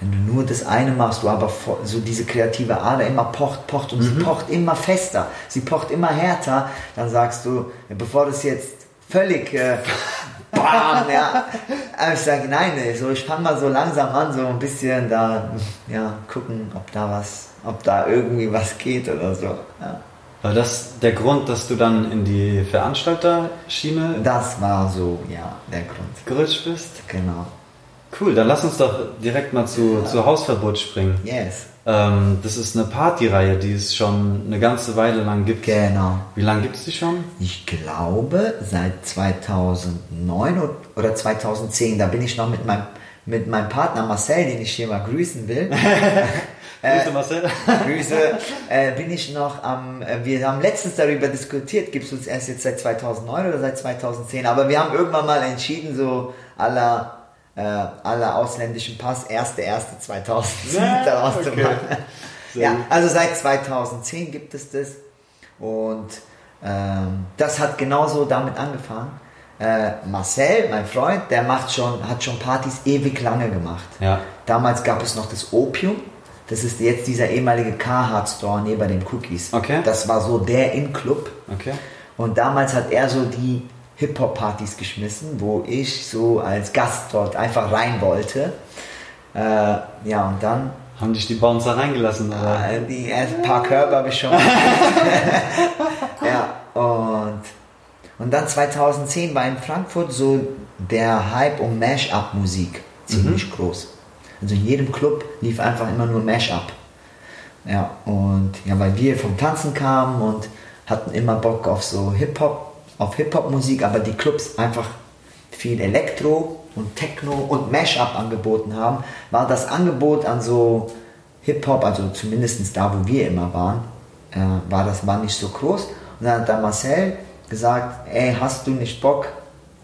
wenn du nur das eine machst, du aber so diese kreative Ader immer pocht, pocht und sie pocht immer fester, sie pocht immer härter, dann sagst du, bevor das jetzt völlig äh, bam, ja. Aber ich sage, nein, ey, so, ich fange mal so langsam an, so ein bisschen da, ja, gucken, ob da was, ob da irgendwie was geht oder so. Ja. War das der Grund, dass du dann in die Veranstalterschiene Das war so, ja, der Grund. gerutscht bist? Genau. Cool, dann lass uns doch direkt mal zu, zu Hausverbot springen. Yes. Ähm, das ist eine Partyreihe, die es schon eine ganze Weile lang gibt. Genau. Wie lange gibt es die schon? Ich glaube, seit 2009 o- oder 2010, da bin ich noch mit meinem, mit meinem Partner Marcel, den ich hier mal grüßen will. Grüße Marcel. Grüße, äh, bin ich noch am, äh, wir haben letztens darüber diskutiert, gibt es uns erst jetzt seit 2009 oder seit 2010, aber wir haben irgendwann mal entschieden, so aller, äh, aller ausländischen Pass, 1.1.2007 Ja, daraus zu okay. machen. Ja, gut. also seit 2010 gibt es das und ähm, das hat genauso damit angefangen. Äh, Marcel, mein Freund, der macht schon, hat schon Partys ewig lange gemacht. Ja. Damals gab es noch das Opium. Das ist jetzt dieser ehemalige Carhartt Store neben den Cookies. Okay. Das war so der In-Club. Okay. Und damals hat er so die Hip-Hop-Partys geschmissen, wo ich so als Gast dort einfach rein wollte. Äh, ja, und dann Haben dich die Bouncer reingelassen? Oder? äh, die ersten paar Körbe habe ich schon. ja, und, und dann 2010 war in Frankfurt so der Hype um Mash-Up-Musik ziemlich groß. Also in jedem Club lief einfach immer nur Mash-Up. Ja, und ja, weil wir vom Tanzen kamen und hatten immer Bock auf so Hip-Hop, auf Hip-Hop-Musik, aber die Clubs einfach viel Elektro und Techno und Mash-Up angeboten haben, war das Angebot an so Hip-Hop, also zumindest da, wo wir immer waren, äh, war das war nicht so groß. Und dann hat der Marcel gesagt, ey, hast du nicht Bock,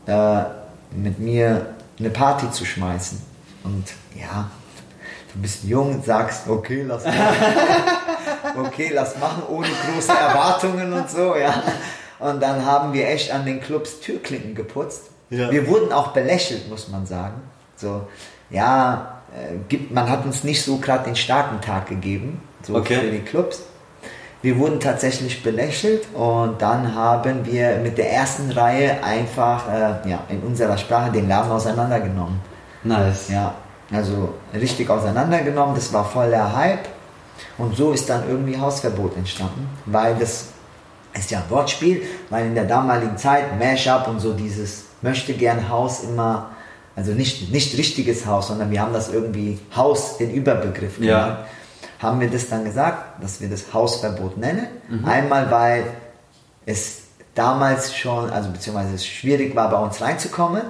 äh, mit mir eine Party zu schmeißen? Und ja, du bist jung, sagst, okay, lass machen. okay, lass machen, ohne große Erwartungen und so, ja. Und dann haben wir echt an den Clubs Türklinken geputzt. Ja. Wir wurden auch belächelt, muss man sagen. So, ja, äh, gibt, man hat uns nicht so gerade den starken Tag gegeben, so Okay. für die Clubs. Wir wurden tatsächlich belächelt und dann haben wir mit der ersten Reihe einfach äh, ja, in unserer Sprache den Laden auseinandergenommen. Nice. Ja, also richtig auseinandergenommen, das war voll der Hype. Und so ist dann irgendwie Hausverbot entstanden, weil das ist ja ein Wortspiel, weil in der damaligen Zeit Mashup und so dieses möchte gern Haus immer, also nicht, nicht richtiges Haus, sondern wir haben das irgendwie Haus, den Überbegriff Ja. genannt. Haben wir das dann gesagt, dass wir das Hausverbot nennen. Einmal, weil es damals schon, also beziehungsweise es schwierig war, bei uns reinzukommen.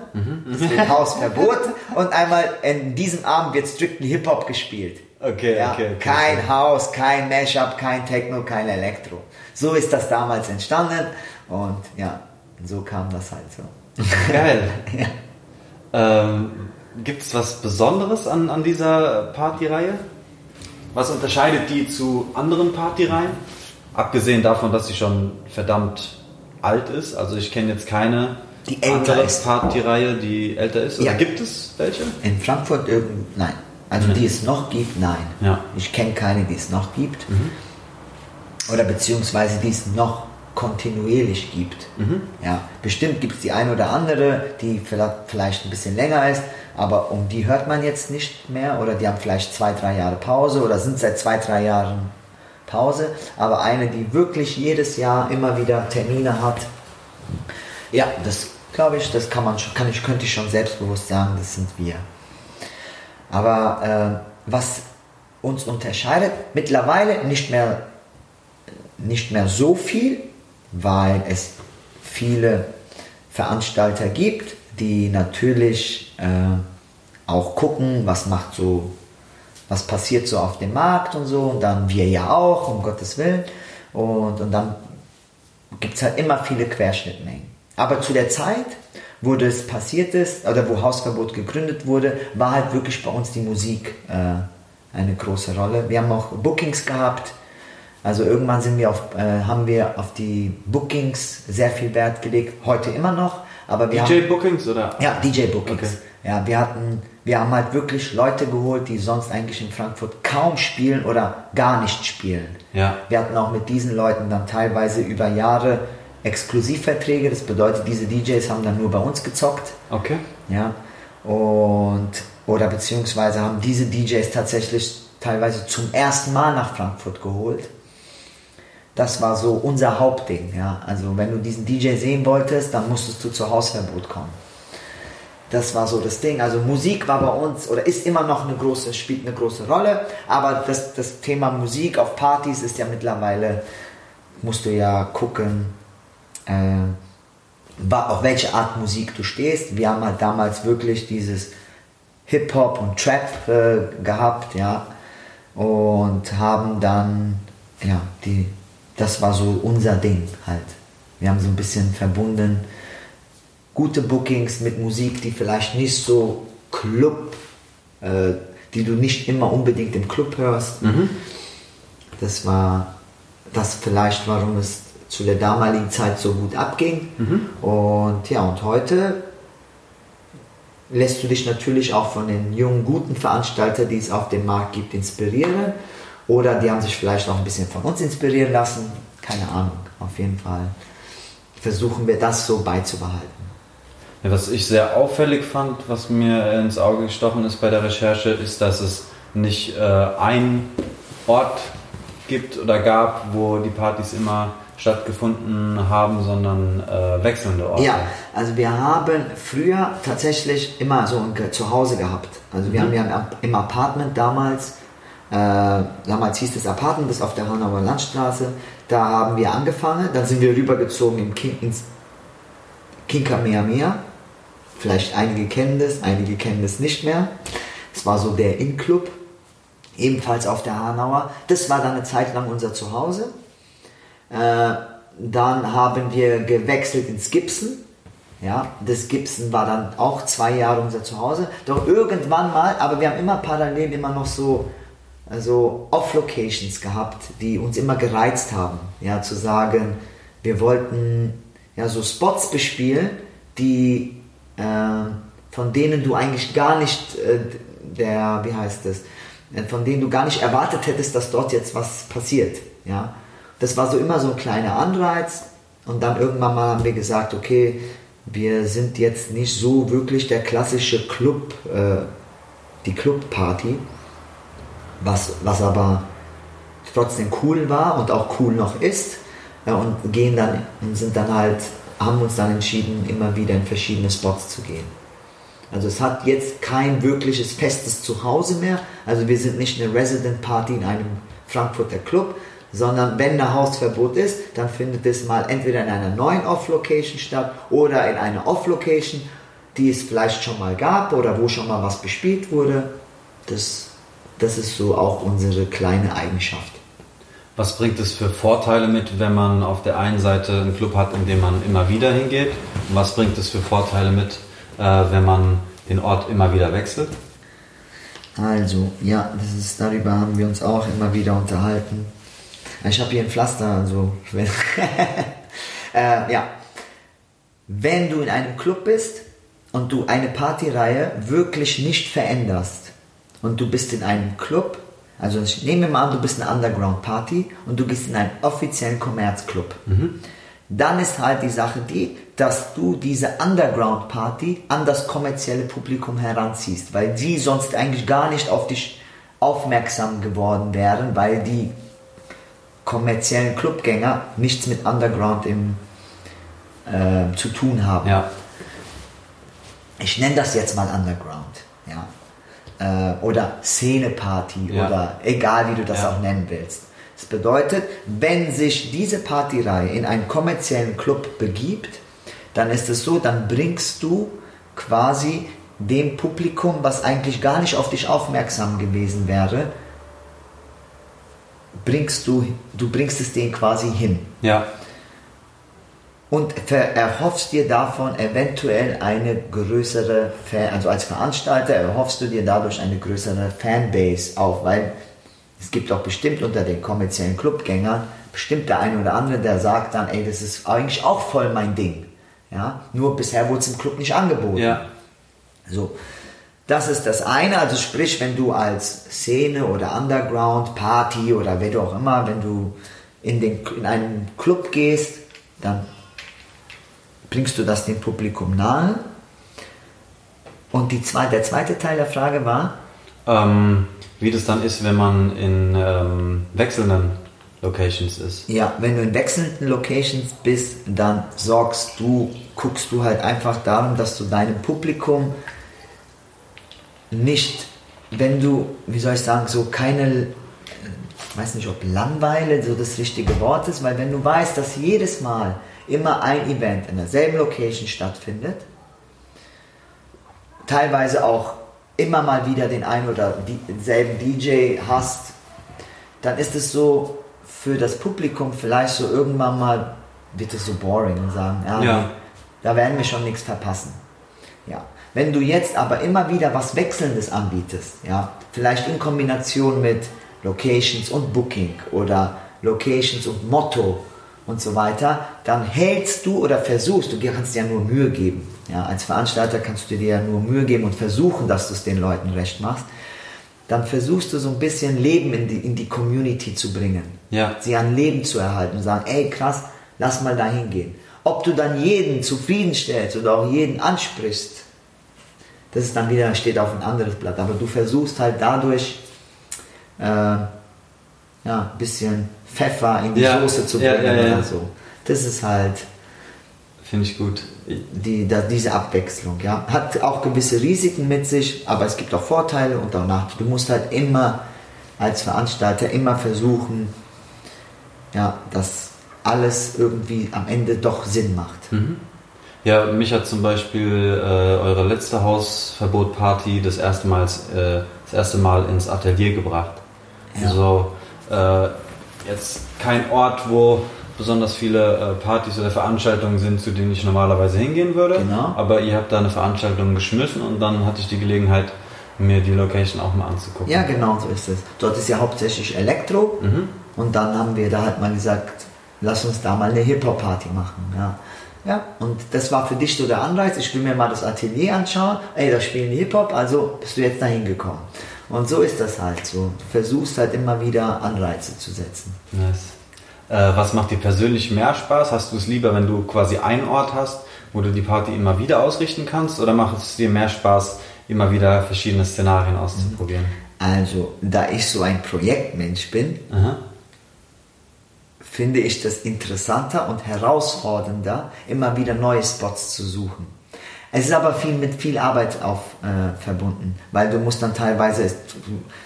Deswegen Hausverbot. Und einmal in diesem Abend wird strictly Hip-Hop gespielt. Okay, Ja, okay, okay. kein Haus, kein Mashup, kein Techno, kein Elektro. So ist das damals entstanden und ja, so kam das halt so. Geil. Ja. Ähm, Gibt es was Besonderes an, an dieser Partyreihe? Was unterscheidet die zu anderen Partyreihen? abgesehen davon, dass sie schon verdammt alt ist, also ich kenne jetzt keine Die andere ist. Partyreihe, die älter ist. Oder Ja. gibt es welche? In Frankfurt irgend, nein. Also die es noch gibt, nein. Ja. Mhm. Ich kenne keine, die es noch gibt. Oder beziehungsweise die es noch kontinuierlich gibt. Mhm. Ja, bestimmt gibt es die eine oder andere, die vielleicht, vielleicht ein bisschen länger ist, aber um die hört man jetzt nicht mehr oder die haben vielleicht zwei, drei Jahre Pause oder sind seit zwei, drei Jahren Pause. Aber eine, die wirklich jedes Jahr immer wieder Termine hat, ja, das glaube ich, das kann man schon, kann ich, könnte ich schon selbstbewusst sagen, das sind wir. Aber äh, was uns unterscheidet, mittlerweile nicht mehr, nicht mehr so viel, weil es viele Veranstalter gibt, die natürlich äh, auch gucken, was macht so, was passiert so auf dem Markt und so, und dann wir ja auch, um Gottes Willen. Und, und dann gibt es halt immer viele Querschnittmengen. Aber zu der Zeit, wo das passiert ist, oder wo Hausverbot gegründet wurde, war halt wirklich bei uns die Musik äh, eine große Rolle. Wir haben auch Bookings gehabt. Also irgendwann sind wir auf, äh, haben wir auf die Bookings sehr viel Wert gelegt. Heute immer noch. Aber wir haben, DJ Bookings oder? ja, DJ Bookings. Okay. Ja, wir hatten, wir haben halt wirklich Leute geholt, die sonst eigentlich in Frankfurt kaum spielen oder gar nicht spielen. Ja. Wir hatten auch mit diesen Leuten dann teilweise über Jahre Exklusivverträge. Das bedeutet, diese DJs haben dann nur bei uns gezockt. Okay. Ja. Und, oder beziehungsweise haben diese DJs tatsächlich teilweise zum ersten Mal nach Frankfurt geholt. Das war so unser Hauptding. Ja. Also wenn du diesen DJ sehen wolltest, dann musstest du zur Hausverbot kommen. Das war so das Ding. Also Musik war bei uns oder ist immer noch eine große, spielt eine große Rolle. Aber das, das Thema Musik auf Partys ist ja mittlerweile, musst du ja gucken, äh, auf welche Art Musik du stehst. Wir haben halt damals wirklich dieses Hip-Hop und Trap äh, gehabt, ja. Und haben dann, ja, die, das war so unser Ding halt. Wir haben so ein bisschen verbunden, gute Bookings mit Musik, die vielleicht nicht so Club, äh, die du nicht immer unbedingt im Club hörst. Das war das vielleicht, warum es zu der damaligen Zeit so gut abging. Und ja, und heute lässt du dich natürlich auch von den jungen, guten Veranstaltern, die es auf dem Markt gibt, inspirieren. Oder die haben sich vielleicht auch ein bisschen von uns inspirieren lassen. Keine Ahnung, auf jeden Fall versuchen wir das so beizubehalten. Ja, was ich sehr auffällig fand, was mir ins Auge gestochen ist bei der Recherche, ist, dass es nicht äh, einen Ort gibt oder gab, wo die Partys immer stattgefunden haben, sondern äh, wechselnde Orte. Ja, also wir haben früher tatsächlich immer so ein Zuhause gehabt. Also wir haben ja im Ap- im Apartment damals, äh, damals hieß das Apartment, das auf der Hanauer Landstraße, da haben wir angefangen, dann sind wir rübergezogen im King, ins King Kamehameha. Vielleicht einige kennen das, einige kennen das nicht mehr. Es war so der In-Club, ebenfalls auf der Hanauer. Das war dann eine Zeit lang unser Zuhause. Äh, dann haben wir gewechselt ins Gibson. Ja, das Gibson war dann auch zwei Jahre unser Zuhause. Doch irgendwann mal, aber wir haben immer parallel immer noch so also Off-Locations gehabt, die uns immer gereizt haben. Ja, zu sagen, wir wollten ja so Spots bespielen, die äh, von denen du eigentlich gar nicht äh, der, wie heißt das, äh, von denen du gar nicht erwartet hättest, dass dort jetzt was passiert. Ja, das war so immer so ein kleiner Anreiz. Und dann irgendwann mal haben wir gesagt, okay, wir sind jetzt nicht so wirklich der klassische Club, äh, die Clubparty, was, was aber trotzdem cool war und auch cool noch ist. Ja, und gehen dann und sind dann halt, haben uns dann entschieden, immer wieder in verschiedene Spots zu gehen. Also es hat jetzt kein wirkliches festes Zuhause mehr. Also wir sind nicht eine Resident Party in einem Frankfurter Club, sondern wenn ein Hausverbot ist, dann findet es mal entweder in einer neuen Off-Location statt oder in einer Off-Location, die es vielleicht schon mal gab oder wo schon mal was bespielt wurde. Das, das ist so auch unsere kleine Eigenschaft. Was bringt es für Vorteile mit, wenn man auf der einen Seite einen Club hat, in dem man immer wieder hingeht? Und was bringt es für Vorteile mit, äh, wenn man den Ort immer wieder wechselt? Also, ja, das ist, darüber haben wir uns auch immer wieder unterhalten. Ich habe hier ein Pflaster, also äh, ja. Wenn du in einem Club bist und du eine Partyreihe wirklich nicht veränderst und du bist in einem Club, also ich nehme mal an, du bist eine Underground-Party und du gehst in einen offiziellen Kommerzclub, dann ist halt die Sache die, dass du diese Underground-Party an das kommerzielle Publikum heranziehst, weil die sonst eigentlich gar nicht auf dich aufmerksam geworden wären, weil die kommerziellen Clubgänger nichts mit Underground im, äh, zu tun haben. Ja. Ich nenne das jetzt mal Underground. Ja. Äh, oder Szeneparty Ja. oder egal wie du das Ja. auch nennen willst. Das bedeutet, wenn sich diese Partyreihe in einen kommerziellen Club begibt, dann ist es so, dann bringst du quasi dem Publikum, was eigentlich gar nicht auf dich aufmerksam gewesen wäre, bringst du, du bringst es denen quasi hin Ja. und erhoffst dir davon eventuell eine größere, Fan, also als Veranstalter erhoffst du dir dadurch eine größere Fanbase auf, weil es gibt auch bestimmt unter den kommerziellen Clubgängern bestimmt der eine oder andere, der sagt dann, ey, das ist eigentlich auch voll mein Ding. Ja, nur bisher wurde es im Club nicht angeboten. Ja. So, das ist das eine. Also sprich, wenn du als Szene oder Underground, Party oder wer du auch immer, wenn du in, den, in einen Club gehst, dann bringst du das dem Publikum nahe. Und die zwei, der zweite Teil der Frage war, Ähm, wie das dann ist, wenn man in ähm, wechselnden Locations ist. ja, wenn du in wechselnden Locations bist, dann sorgst du, guckst du halt einfach darum, dass du deinem Publikum nicht, wenn du, wie soll ich sagen, so keine, ich weiß nicht, ob Langweile so das richtige Wort ist, weil wenn du weißt, dass jedes Mal immer ein Event in derselben Location stattfindet, teilweise auch immer mal wieder den einen oder denselben DJ hast, dann ist es so für das Publikum vielleicht so irgendwann mal wird es so boring und sagen, ja, Ja. da werden wir schon nichts verpassen. Ja. Wenn du jetzt aber immer wieder was Wechselndes anbietest, ja, vielleicht in Kombination mit Locations und Booking oder Locations und Motto und so weiter, dann hältst du oder versuchst, du kannst dir ja nur Mühe geben. Ja, als Veranstalter kannst du dir ja nur Mühe geben und versuchen, dass du es den Leuten recht machst. Dann versuchst du so ein bisschen Leben in die, in die Community zu bringen. Ja. Sie an Leben zu erhalten und sagen, ey krass, lass mal da hingehen. Ob du dann jeden zufriedenstellst oder auch jeden ansprichst, das ist dann wieder, steht auf ein anderes Blatt. Aber du versuchst halt dadurch äh, ja, ein bisschen Pfeffer in die Ja, Soße zu bringen ja, oder so. Das ist halt Finde ich gut. die, da, diese Abwechslung. Ja. Hat auch gewisse Risiken mit sich, aber es gibt auch Vorteile und auch Nachteile. Du musst halt immer als Veranstalter immer versuchen, ja, dass alles irgendwie am Ende doch Sinn macht. Ja, mich hat zum Beispiel äh, eure letzte Hausverbot-Party das erste Mal, äh, das erste Mal ins Atelier gebracht. Ja. Also äh, jetzt kein Ort, wo besonders viele äh, Partys oder Veranstaltungen sind, zu denen ich normalerweise hingehen würde. Genau. Aber ihr habt da eine Veranstaltung geschmissen und dann hatte ich die Gelegenheit, mir die Location auch mal anzugucken. Ja, genau so ist es. Dort ist ja hauptsächlich Elektro und dann haben wir da halt mal gesagt, lass uns da mal eine Hip-Hop-Party machen. Ja. Ja, und das war für dich so der Anreiz, ich will mir mal das Atelier anschauen, ey, da spielen Hip-Hop, also bist du jetzt da hingekommen. Und so ist das halt so. Du versuchst halt immer wieder Anreize zu setzen. Nice. Äh, was macht dir persönlich mehr Spaß? Hast du es lieber, wenn du quasi einen Ort hast, wo du die Party immer wieder ausrichten kannst? Oder macht es dir mehr Spaß, immer wieder verschiedene Szenarien auszuprobieren? Also, da ich so ein Projektmensch bin, Aha. Finde ich das interessanter und herausfordernder, immer wieder neue Spots zu suchen. Es ist aber viel mit viel Arbeit auf, äh, verbunden, weil du musst dann teilweise,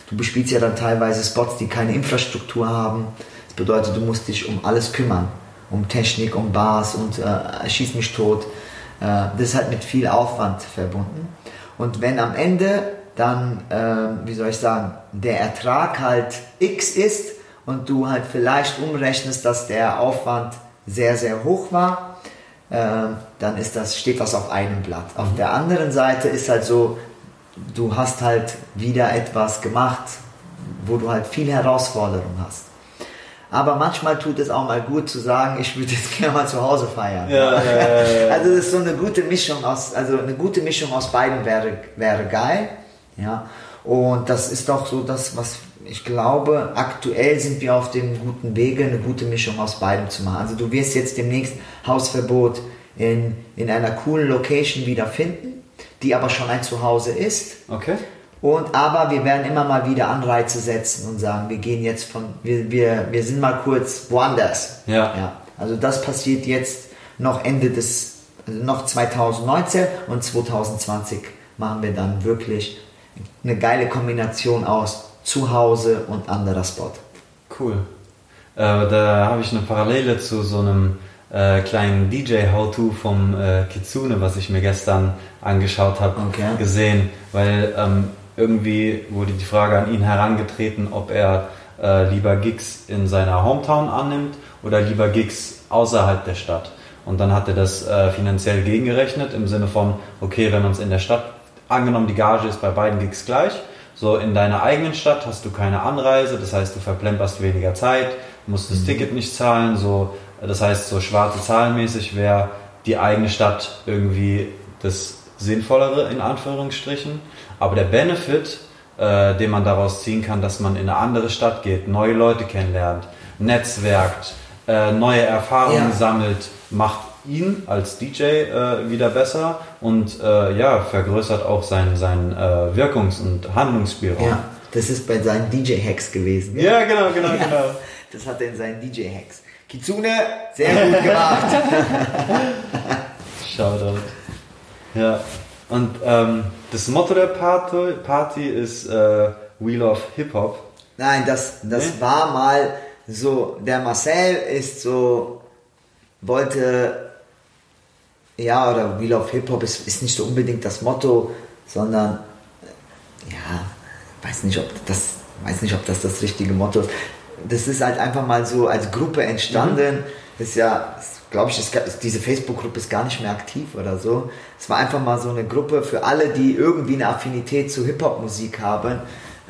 du, bespielst ja dann teilweise Spots, die keine Infrastruktur haben. Das bedeutet, du musst dich um alles kümmern, um Technik, um Bars und äh, schieß mich tot. Äh, das ist halt mit viel Aufwand verbunden. Und wenn am Ende dann, äh, wie soll ich sagen, der Ertrag halt X ist und du halt vielleicht umrechnest, dass der Aufwand sehr, sehr hoch war, äh, dann ist das, steht das auf einem Blatt. Auf der anderen Seite ist halt so, du hast halt wieder etwas gemacht, wo du halt viel Herausforderung hast. aber manchmal tut es auch mal gut zu sagen, ich würde jetzt gerne mal zu Hause feiern. Ja, ja, ja. Also das ist so eine gute Mischung aus, also eine gute Mischung aus beiden wäre, wäre geil. Ja. Und das ist doch so das, was ich glaube, aktuell sind wir auf dem guten Wege, eine gute Mischung aus beidem zu machen. Also du wirst jetzt demnächst Hausverbot in, in einer coolen Location wieder finden, die aber schon ein Zuhause ist. Okay. Und aber wir werden immer mal wieder Anreize setzen und sagen, wir gehen jetzt von, wir, wir, wir sind mal kurz woanders. Ja. ja. Also das passiert jetzt noch Ende des, also noch 2019 und 2020 machen wir dann wirklich eine geile Kombination aus Zuhause und anderer Spot. Cool. Äh, da habe ich eine Parallele zu so einem äh, kleinen DJ-How-To vom äh, Kitsune, was ich mir gestern angeschaut habe, Okay. gesehen, weil ähm, irgendwie wurde die Frage an ihn herangetreten, ob er äh, lieber Gigs in seiner Hometown annimmt oder lieber Gigs außerhalb der Stadt. Und dann hat er das äh, finanziell gegengerechnet im Sinne von, okay, wenn man es in der Stadt, angenommen die Gage ist bei beiden Gigs gleich, so in deiner eigenen Stadt hast du keine Anreise, das heißt du verplemperst weniger Zeit, musst das Ticket nicht zahlen, so das heißt so schwarze Zahlenmäßig wäre die eigene Stadt irgendwie das sinnvollere in Anführungsstrichen, aber der Benefit, äh, den man daraus ziehen kann, dass man in eine andere Stadt geht, neue Leute kennenlernt, netzwerkt, äh, neue Erfahrungen Ja. sammelt, macht ihn als DJ äh, wieder besser und äh, ja, vergrößert auch seinen, seinen äh, Wirkungs- und Handlungsspielraum. Ja, das ist bei seinen DJ-Hacks gewesen. Ja, genau, genau, Ja, genau. Das hat er in seinen DJ-Hacks. Kitsune, sehr gut gemacht. Shoutout. Ja. Und ähm, das Motto der Party, Party ist äh, We Love Hip Hop. Nein, das, das Nee? war mal so, der Marcel ist so, wollte, ja, oder We Love Hip Hop ist, ist nicht so unbedingt das Motto, sondern, äh, ja, weiß nicht, ob das, weiß nicht, ob das das richtige Motto ist. Das ist halt einfach mal so als Gruppe entstanden. Das ist ja, glaube ich, das, diese Facebook-Gruppe ist gar nicht mehr aktiv oder so. Es war einfach mal so eine Gruppe für alle, die irgendwie eine Affinität zu Hip-Hop-Musik haben,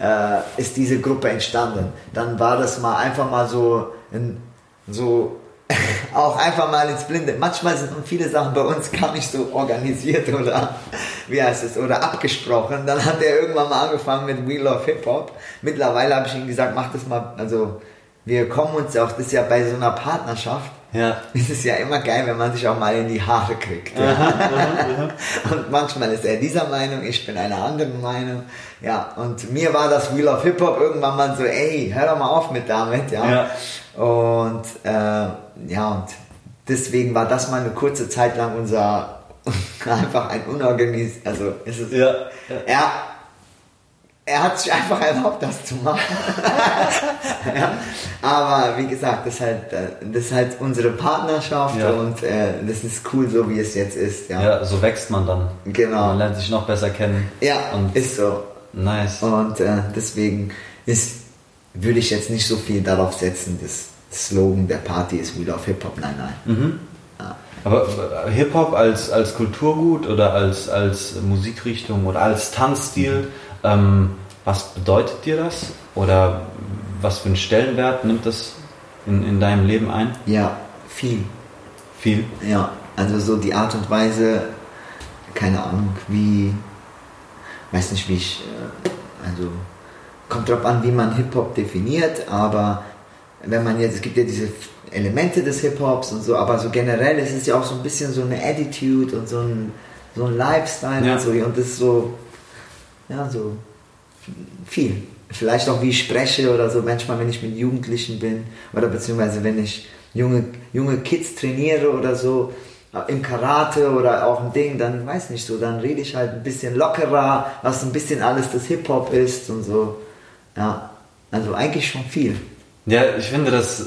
äh, ist diese Gruppe entstanden. Dann war das mal einfach mal so, ein, so auch einfach mal ins Blinde. Manchmal sind viele Sachen bei uns gar nicht so organisiert oder wie heißt es oder abgesprochen. Dann hat er irgendwann mal angefangen mit We Love Hip Hop. Mittlerweile habe ich ihm gesagt, mach das mal. Also wir kommen uns auch, das ist ja bei so einer Partnerschaft. Ja. Es ist ja immer geil, wenn man sich auch mal in die Haare kriegt. Ja. und manchmal ist er dieser Meinung, ich bin einer anderen Meinung. Ja, und mir war das Wheel of Hip Hop irgendwann mal so, ey, hör doch mal auf mit damit, ja. Und äh, ja, und deswegen war das mal eine kurze Zeit lang unser einfach ein unorganisiert, also ist es Ja. er, er hat sich einfach erlaubt, das zu machen. ja. Aber wie gesagt, das ist halt, äh, das ist halt unsere Partnerschaft Ja. und äh, das ist cool, so wie es jetzt ist. Ja, Ja, so wächst man dann. Genau. Man lernt sich noch besser kennen. ja Und ist so. nice. Und äh, deswegen ist, würde ich jetzt nicht so viel darauf setzen, das Slogan der Party ist We Love Hip Hop. Nein, nein. Mhm. Aber äh, Hip-Hop als, als Kulturgut oder als, als Musikrichtung oder als Tanzstil, ähm, was bedeutet dir das? Oder was für einen Stellenwert nimmt das in, in deinem Leben ein? ja, viel. Viel? Ja, also so die Art und Weise, keine Ahnung, wie, weiß nicht, wie ich, äh, also kommt drauf an, wie man Hip-Hop definiert, aber wenn man jetzt, es gibt ja diese Elemente des Hip-Hops und so, aber so generell ist es ja auch so ein bisschen so eine Attitude und so ein, so ein Lifestyle Ja. und so, und das ist so, ja, so viel. Vielleicht auch wie ich spreche oder so, manchmal wenn ich mit Jugendlichen bin oder beziehungsweise wenn ich junge, junge Kids trainiere oder so, äh, im Karate oder auch im Ding, dann weiß nicht so, dann rede ich halt ein bisschen lockerer, was ein bisschen alles das Hip-Hop ist und so. Ja, also eigentlich schon viel. Ja, ich finde, das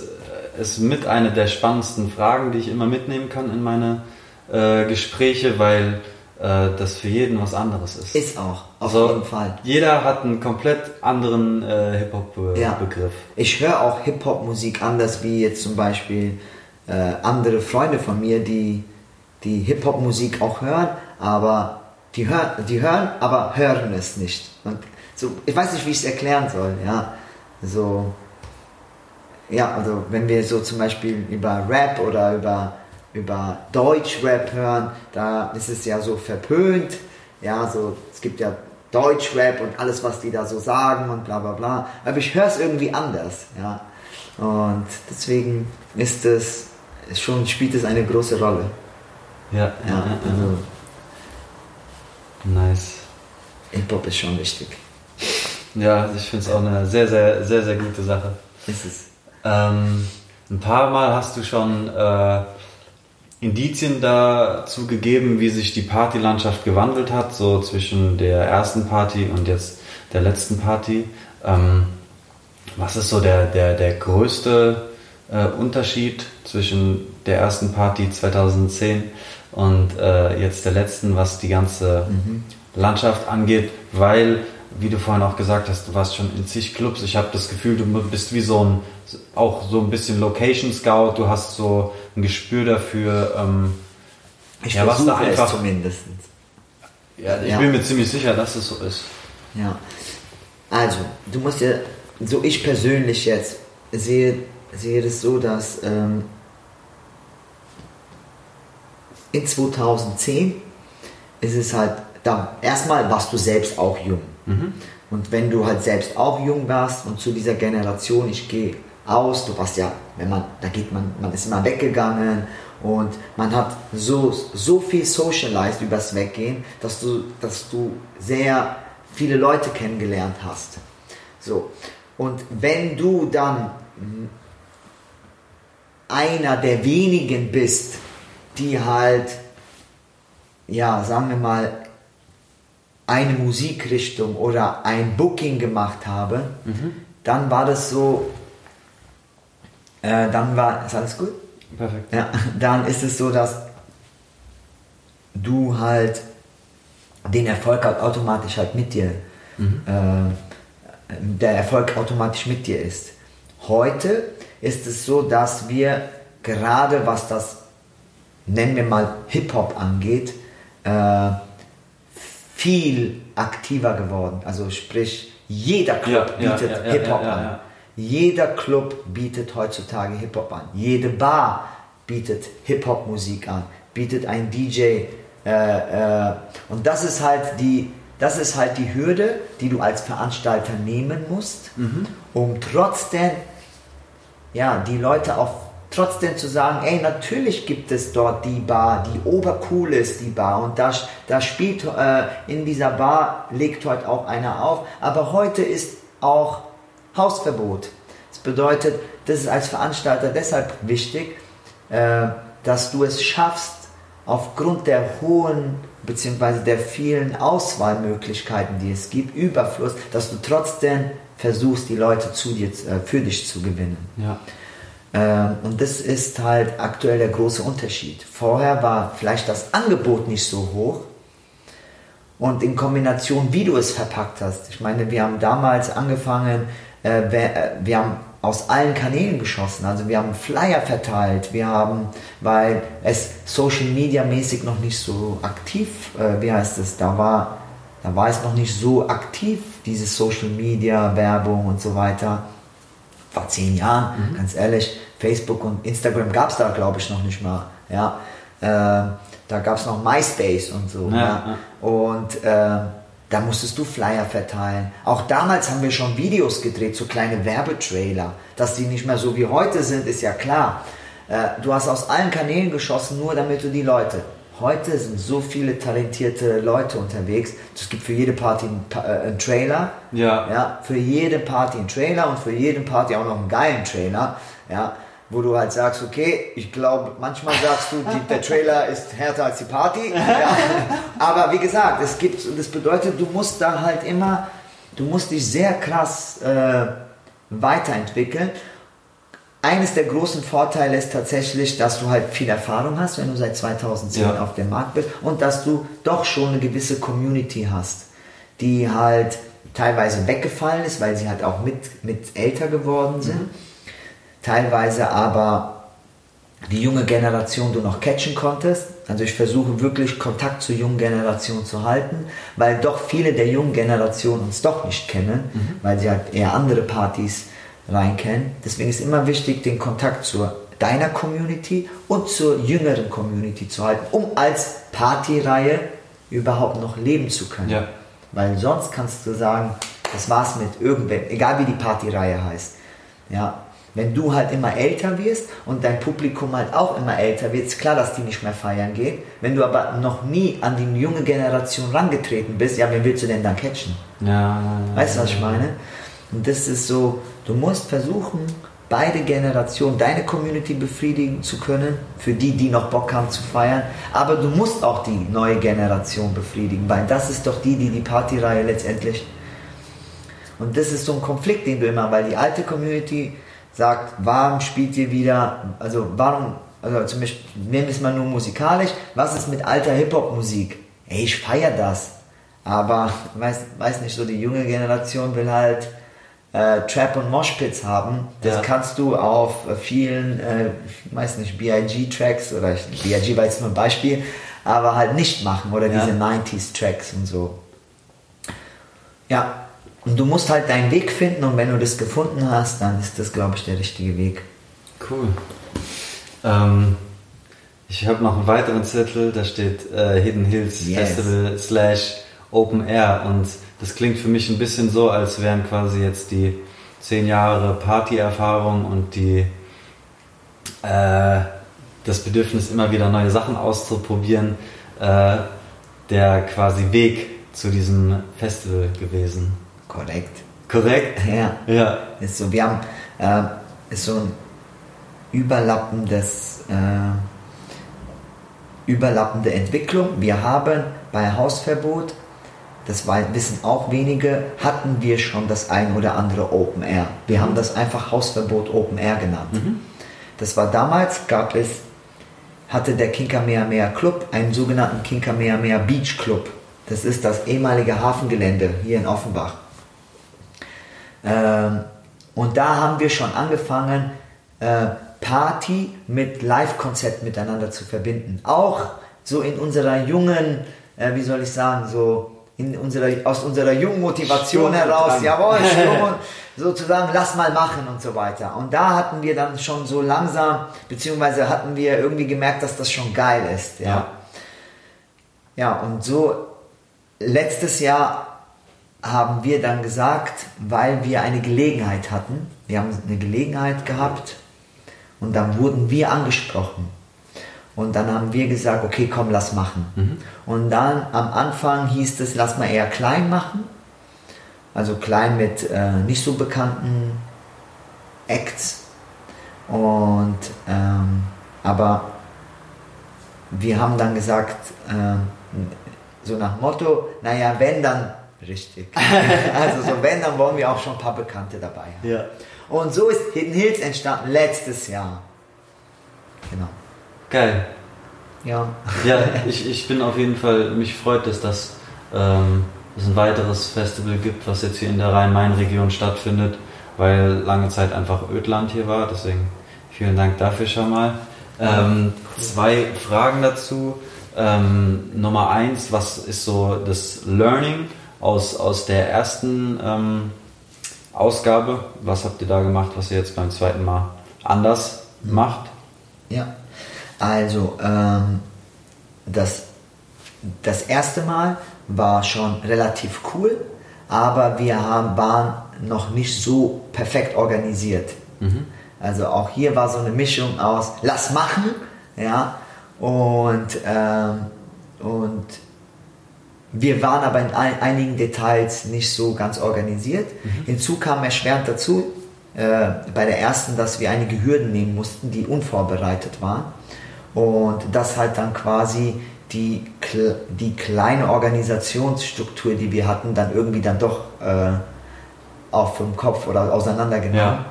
ist mit einer der spannendsten Fragen, die ich immer mitnehmen kann in meine äh, Gespräche, weil äh, das für jeden was anderes ist. Ist auch, auf Also, jeden Fall. Jeder hat einen komplett anderen äh, Ja. Hip-Hop-Begriff. Ich höre auch Hip-Hop-Musik anders wie jetzt zum Beispiel äh, andere Freunde von mir, die, die Hip-Hop-Musik auch hören, aber die hören, die hören, aber hören es nicht. Und so, ich weiß nicht, wie ich es erklären soll, ja. So, ja, also wenn wir so zum Beispiel über Rap oder über, über Deutschrap hören, da ist es ja so verpönt. Ja, so, es gibt ja Deutschrap und alles, was die da so sagen und bla bla bla. Aber ich höre es irgendwie anders, ja. Und deswegen ist es schon, spielt es eine große Rolle. Ja, Ja, also Nice. Hip-Hop ist schon wichtig. Ja, ich finde es auch eine sehr, sehr, sehr, sehr gute Sache. Ist es. Ähm, ein paar Mal hast du schon äh, Indizien dazu gegeben, wie sich die Partylandschaft gewandelt hat, so zwischen der ersten Party und jetzt der letzten Party. Ähm, was ist so der, der, der größte äh, Unterschied zwischen der ersten Party 2010 und äh, jetzt der letzten, was die ganze Landschaft angeht? Weil, wie du vorhin auch gesagt hast, du warst schon in zig Clubs. Ich habe das Gefühl, du bist wie so ein, auch so ein bisschen Location Scout. Du hast so ein Gespür dafür. Ähm, Ich Ja, was versuche da einfach- es zumindest. ja, ich Ja. bin mir ziemlich sicher, dass es so ist. Ja. Also, du musst ja, so ich persönlich jetzt sehe, sehe das so, dass ähm, in 2010 ist es halt, da, erstmal warst du selbst auch jung. Und wenn du halt selbst auch jung warst und zu dieser Generation, ich gehe aus, du warst ja, wenn man, da geht man, man ist immer weggegangen und man hat so, so viel socialized übers Weggehen, dass du, dass du sehr viele Leute kennengelernt hast. So. Und wenn du dann einer der wenigen bist, die halt, ja, sagen wir mal, eine Musikrichtung oder ein Booking gemacht habe, dann war das so, äh, dann war, ist alles gut? Perfekt. Ja, dann ist es so, dass du halt den Erfolg halt automatisch halt mit dir, äh, der Erfolg automatisch mit dir ist. Heute ist es so, dass wir gerade was das, nennen wir mal Hip-Hop angeht, äh, viel aktiver geworden. Also sprich, jeder Club Ja, bietet ja, ja, Hip-Hop an. Jeder Club bietet heutzutage Hip-Hop an. Jede Bar bietet Hip-Hop-Musik an, bietet ein DJ. Äh, äh, und das ist halt die, das ist halt die Hürde, die du als Veranstalter nehmen musst, um trotzdem ja, die Leute auch trotzdem zu sagen, ey, natürlich gibt es dort die Bar, die obercool ist, die Bar und da, da spielt äh, in dieser Bar, legt heute auch einer auf, aber heute ist auch Hausverbot. Das bedeutet, das ist als Veranstalter deshalb wichtig, äh, dass du es schaffst, aufgrund der hohen bzw. der vielen Auswahlmöglichkeiten, die es gibt, Überfluss, dass du trotzdem versuchst, die Leute zu dir, äh, für dich zu gewinnen. Ja. Ähm, und das ist halt aktuell der große Unterschied. Vorher war vielleicht das Angebot nicht so hoch und in Kombination, wie du es verpackt hast. Ich meine, wir haben damals angefangen, äh, wir, äh, wir haben aus allen Kanälen geschossen. Also wir haben Flyer verteilt, wir haben, weil es Social Media mäßig noch nicht so aktiv, äh, wie heißt es, da war, da war es noch nicht so aktiv, diese Social Media Werbung und so weiter vor zehn Jahren, ganz ehrlich, Facebook und Instagram gab es da, glaube ich, noch nicht mal. Ja, äh, da gab es noch MySpace und so. Ja, Ja, Und äh, da musstest du Flyer verteilen. Auch damals haben wir schon Videos gedreht, so kleine Werbetrailer. Dass die nicht mehr so wie heute sind, ist ja klar. Äh, du hast aus allen Kanälen geschossen, nur damit du die Leute. Heute sind so viele talentierte Leute unterwegs. Es gibt für jede Party einen, äh, einen Trailer. Ja. ja. Für jede Party einen Trailer und für jede Party auch noch einen geilen Trailer. Ja. Wo du halt sagst, okay, ich glaube, manchmal sagst du, die, der Trailer ist härter als die Party. Ja. Aber wie gesagt, es gibt, das bedeutet, du musst da halt immer, du musst dich sehr krass äh, weiterentwickeln. Eines der großen Vorteile ist tatsächlich, dass du halt viel Erfahrung hast, wenn du seit 2010 Ja. auf dem Markt bist und dass du doch schon eine gewisse Community hast, die halt teilweise weggefallen ist, weil sie halt auch mit, mit älter geworden sind. Teilweise aber die junge Generation du noch catchen konntest. Also ich versuche wirklich Kontakt zur jungen Generation zu halten, weil doch viele der jungen Generation uns doch nicht kennen, weil sie halt eher andere Partys rein kennen. Deswegen ist immer wichtig, den Kontakt zu deiner Community und zur jüngeren Community zu halten, um als Partyreihe überhaupt noch leben zu können. Ja. Weil sonst kannst du sagen, das war's mit irgendwem, egal wie die Partyreihe heißt. Ja, wenn du halt immer älter wirst und dein Publikum halt auch immer älter wird, ist klar, dass die nicht mehr feiern gehen. Wenn du aber noch nie an die junge Generation rangetreten bist, ja, wen willst du denn dann catchen? Ja. Weißt du, was ich meine? Und das ist so, du musst versuchen, beide Generationen, deine Community befriedigen zu können, für die, die noch Bock haben zu feiern, aber du musst auch die neue Generation befriedigen, weil das ist doch die, die die Partyreihe letztendlich. Und das ist so ein Konflikt, den du immer, weil die alte Community sagt, warum spielt ihr wieder, also warum, also zum Beispiel, nehmen wir es mal nur musikalisch, was ist mit alter Hip-Hop-Musik? Ey, ich feiere das, aber weiß, weiß nicht, so die junge Generation will halt äh, Trap und Moshpits haben. Das Ja. kannst du auf äh, vielen, äh, ich weiß nicht, BIG-Tracks oder BIG war jetzt nur ein Beispiel, aber halt nicht machen oder Ja. diese 90s-Tracks und so. Ja, und du musst halt deinen Weg finden und wenn du das gefunden hast, dann ist das, glaube ich, der richtige Weg. Cool. Ähm, ich habe noch einen weiteren Zettel, da steht äh, Hidden Hills Yes. Festival slash Open Air und das klingt für mich ein bisschen so, als wären quasi jetzt die zehn Jahre Partyerfahrung und die äh, das Bedürfnis immer wieder neue Sachen auszuprobieren, äh, der quasi Weg zu diesem Festival gewesen. Korrekt. Korrekt? Ja. Ja. Ist so, wir haben äh, ist so ein überlappendes äh, überlappende Entwicklung. Wir haben bei Hausverbot, das wissen auch wenige, hatten wir schon das ein oder andere Open Air. Wir haben das einfach Hausverbot Open Air genannt. Das war damals, gab es, hatte der Kinkamehameha Club einen sogenannten Kinkamehameha Beach Club. Das ist das ehemalige Hafengelände hier in Offenbach. Ähm, und da haben wir schon angefangen, äh, Party mit Live-Konzept miteinander zu verbinden. Auch so in unserer jungen, äh, wie soll ich sagen, so in unserer, aus unserer jungen Motivation Sturm heraus, Drang. jawohl, Sturm sozusagen, lass mal machen und so weiter. Und da hatten wir dann schon so langsam, beziehungsweise hatten wir irgendwie gemerkt, dass das schon geil ist. Ja, Ja. ja und so letztes Jahr haben wir dann gesagt, weil wir eine Gelegenheit hatten, wir haben eine Gelegenheit gehabt und dann wurden wir angesprochen. Und dann haben wir gesagt, okay, komm, lass machen. Und dann am Anfang hieß es, lass mal eher klein machen. Also klein mit äh, nicht so bekannten Acts. Und ähm, aber wir haben dann gesagt, ähm, so nach Motto, naja, wenn dann richtig. also so wenn, dann wollen wir auch schon ein paar Bekannte dabei haben. Ja. Und so ist Hidden Hills entstanden letztes Jahr. Genau. Geil. Ja. Ja, ich, ich bin auf jeden Fall, mich freut es, dass ähm, es ein weiteres Festival gibt, was jetzt hier in der Rhein-Main-Region stattfindet, weil lange Zeit einfach Ödland hier war. Deswegen vielen Dank dafür schon mal. Ähm, zwei Fragen dazu. Ähm, Nummer eins, was ist so das Learning aus, aus der ersten ähm, Ausgabe? Was habt ihr da gemacht, was ihr jetzt beim zweiten Mal anders macht? Ja, also ähm, das, das erste Mal war schon relativ cool, aber wir haben, waren noch nicht so perfekt organisiert. Also auch hier war so eine Mischung aus lass machen, ja, und, ähm, und wir waren aber in ein, einigen Details nicht so ganz organisiert. Hinzu kam erschwerend dazu, äh, bei der ersten, dass wir einige Hürden nehmen mussten, die unvorbereitet waren. Und das halt dann quasi die, die kleine Organisationsstruktur, die wir hatten, dann irgendwie dann doch äh, auf dem Kopf oder auseinandergenommen.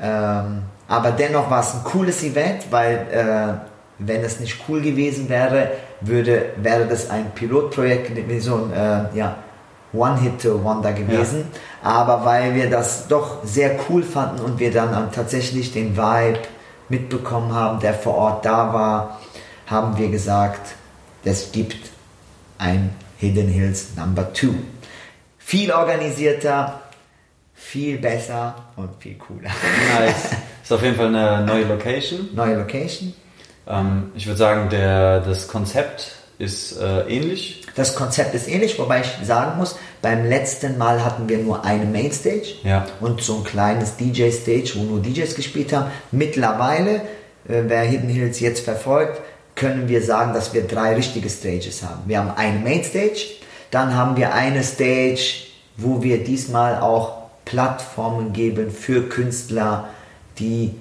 Ähm, aber dennoch war es ein cooles Event, weil äh, wenn es nicht cool gewesen wäre, würde, wäre das ein Pilotprojekt, wie so ein äh, ja, One-Hit-Wonder gewesen. Aber weil wir das doch sehr cool fanden und wir dann ähm, tatsächlich den Vibe mitbekommen haben, der vor Ort da war, haben wir gesagt, es gibt ein Hidden Hills Number 2. Viel organisierter, viel besser und viel cooler. Nice. Ist auf jeden Fall eine neue Location. Neue Location. Ähm, ich würde sagen, der, das Konzept ist äh, ähnlich. Das Konzept ist ähnlich, wobei ich sagen muss, beim letzten Mal hatten wir nur eine Mainstage Ja. und so ein kleines DJ-Stage, wo nur DJs gespielt haben. Mittlerweile, äh, wer Hidden Hills jetzt verfolgt, können wir sagen, dass wir drei richtige Stages haben. Wir haben eine Mainstage, dann haben wir eine Stage, wo wir diesmal auch Plattformen geben für Künstler, die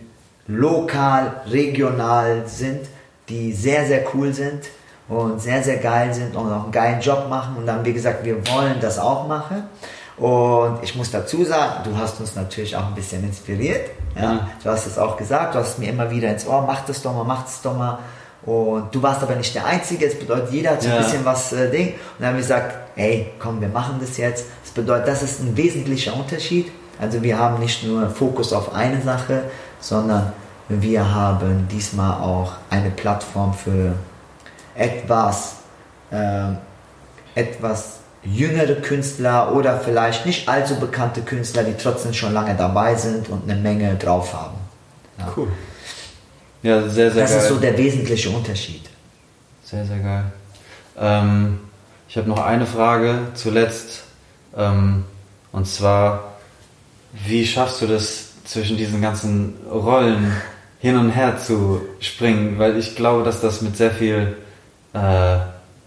lokal, regional sind, die sehr, sehr cool sind und sehr, sehr geil sind und auch einen geilen Job machen. Und dann haben wir gesagt, wir wollen das auch machen. Und ich muss dazu sagen, du hast uns natürlich auch ein bisschen inspiriert. Ja? Ja. Du hast es auch gesagt, du hast mir immer wieder ins Ohr, mach das doch mal, mach das doch mal. Und du warst aber nicht der Einzige, es bedeutet, jeder hat so ein Ja. bisschen was äh, Ding. Und dann haben wir gesagt, ey, komm, wir machen das jetzt. Das bedeutet, das ist ein wesentlicher Unterschied. Also wir haben nicht nur Fokus auf eine Sache, sondern wir haben diesmal auch eine Plattform für etwas, ähm, etwas jüngere Künstler oder vielleicht nicht allzu bekannte Künstler, die trotzdem schon lange dabei sind und eine Menge drauf haben. Ja. Cool. Ja, sehr, sehr Das geil. ist so der wesentliche Unterschied. Sehr, sehr geil. Ähm, ich habe noch eine Frage zuletzt. Ähm, und zwar, wie schaffst du das zwischen diesen ganzen Rollen hin und her zu springen? Weil ich glaube, dass das mit sehr viel äh,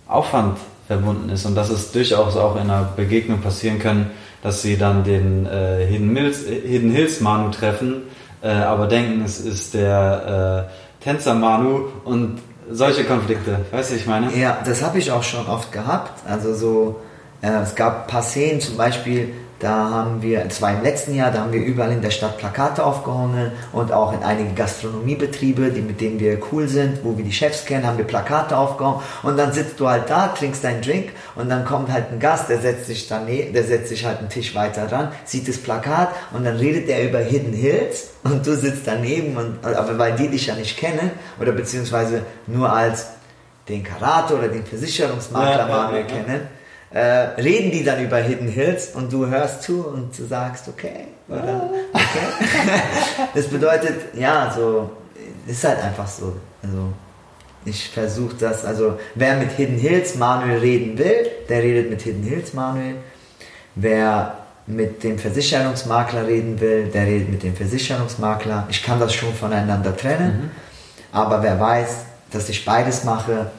Aufwand verbunden ist und dass es durchaus auch in einer Begegnung passieren kann, dass sie dann den äh, Hidden, Hills, äh, Hidden Hills Manu treffen, äh, aber denken, es ist der äh, Tänzer Manu und solche Konflikte. Weißt du, ich meine? Ja, das habe ich auch schon oft gehabt. Also so, äh, es gab ein paar Szenen, zum Beispiel, da haben wir, es war im letzten Jahr, da haben wir überall in der Stadt Plakate aufgehangen und auch in einige Gastronomiebetriebe, die, mit denen wir cool sind, wo wir die Chefs kennen, haben wir Plakate aufgehangen und dann sitzt du halt da, trinkst deinen Drink und dann kommt halt ein Gast, der setzt sich daneben, der setzt sich halt einen Tisch weiter ran, sieht das Plakat und dann redet er über Hidden Hills und du sitzt daneben und, aber weil die dich ja nicht kennen oder beziehungsweise nur als den Karate oder den Versicherungsmakler Ja, ja, ja. kennen, äh, reden die dann über Hidden Hills und du hörst zu und du sagst, okay, oder okay. das bedeutet, ja, so, ist halt einfach so. Also, ich versuche das, also, wer mit Hidden Hills Manuel reden will, der redet mit Hidden Hills Manuel. Wer mit dem Versicherungsmakler reden will, der redet mit dem Versicherungsmakler. Ich kann das schon voneinander trennen, aber wer weiß, dass ich beides mache,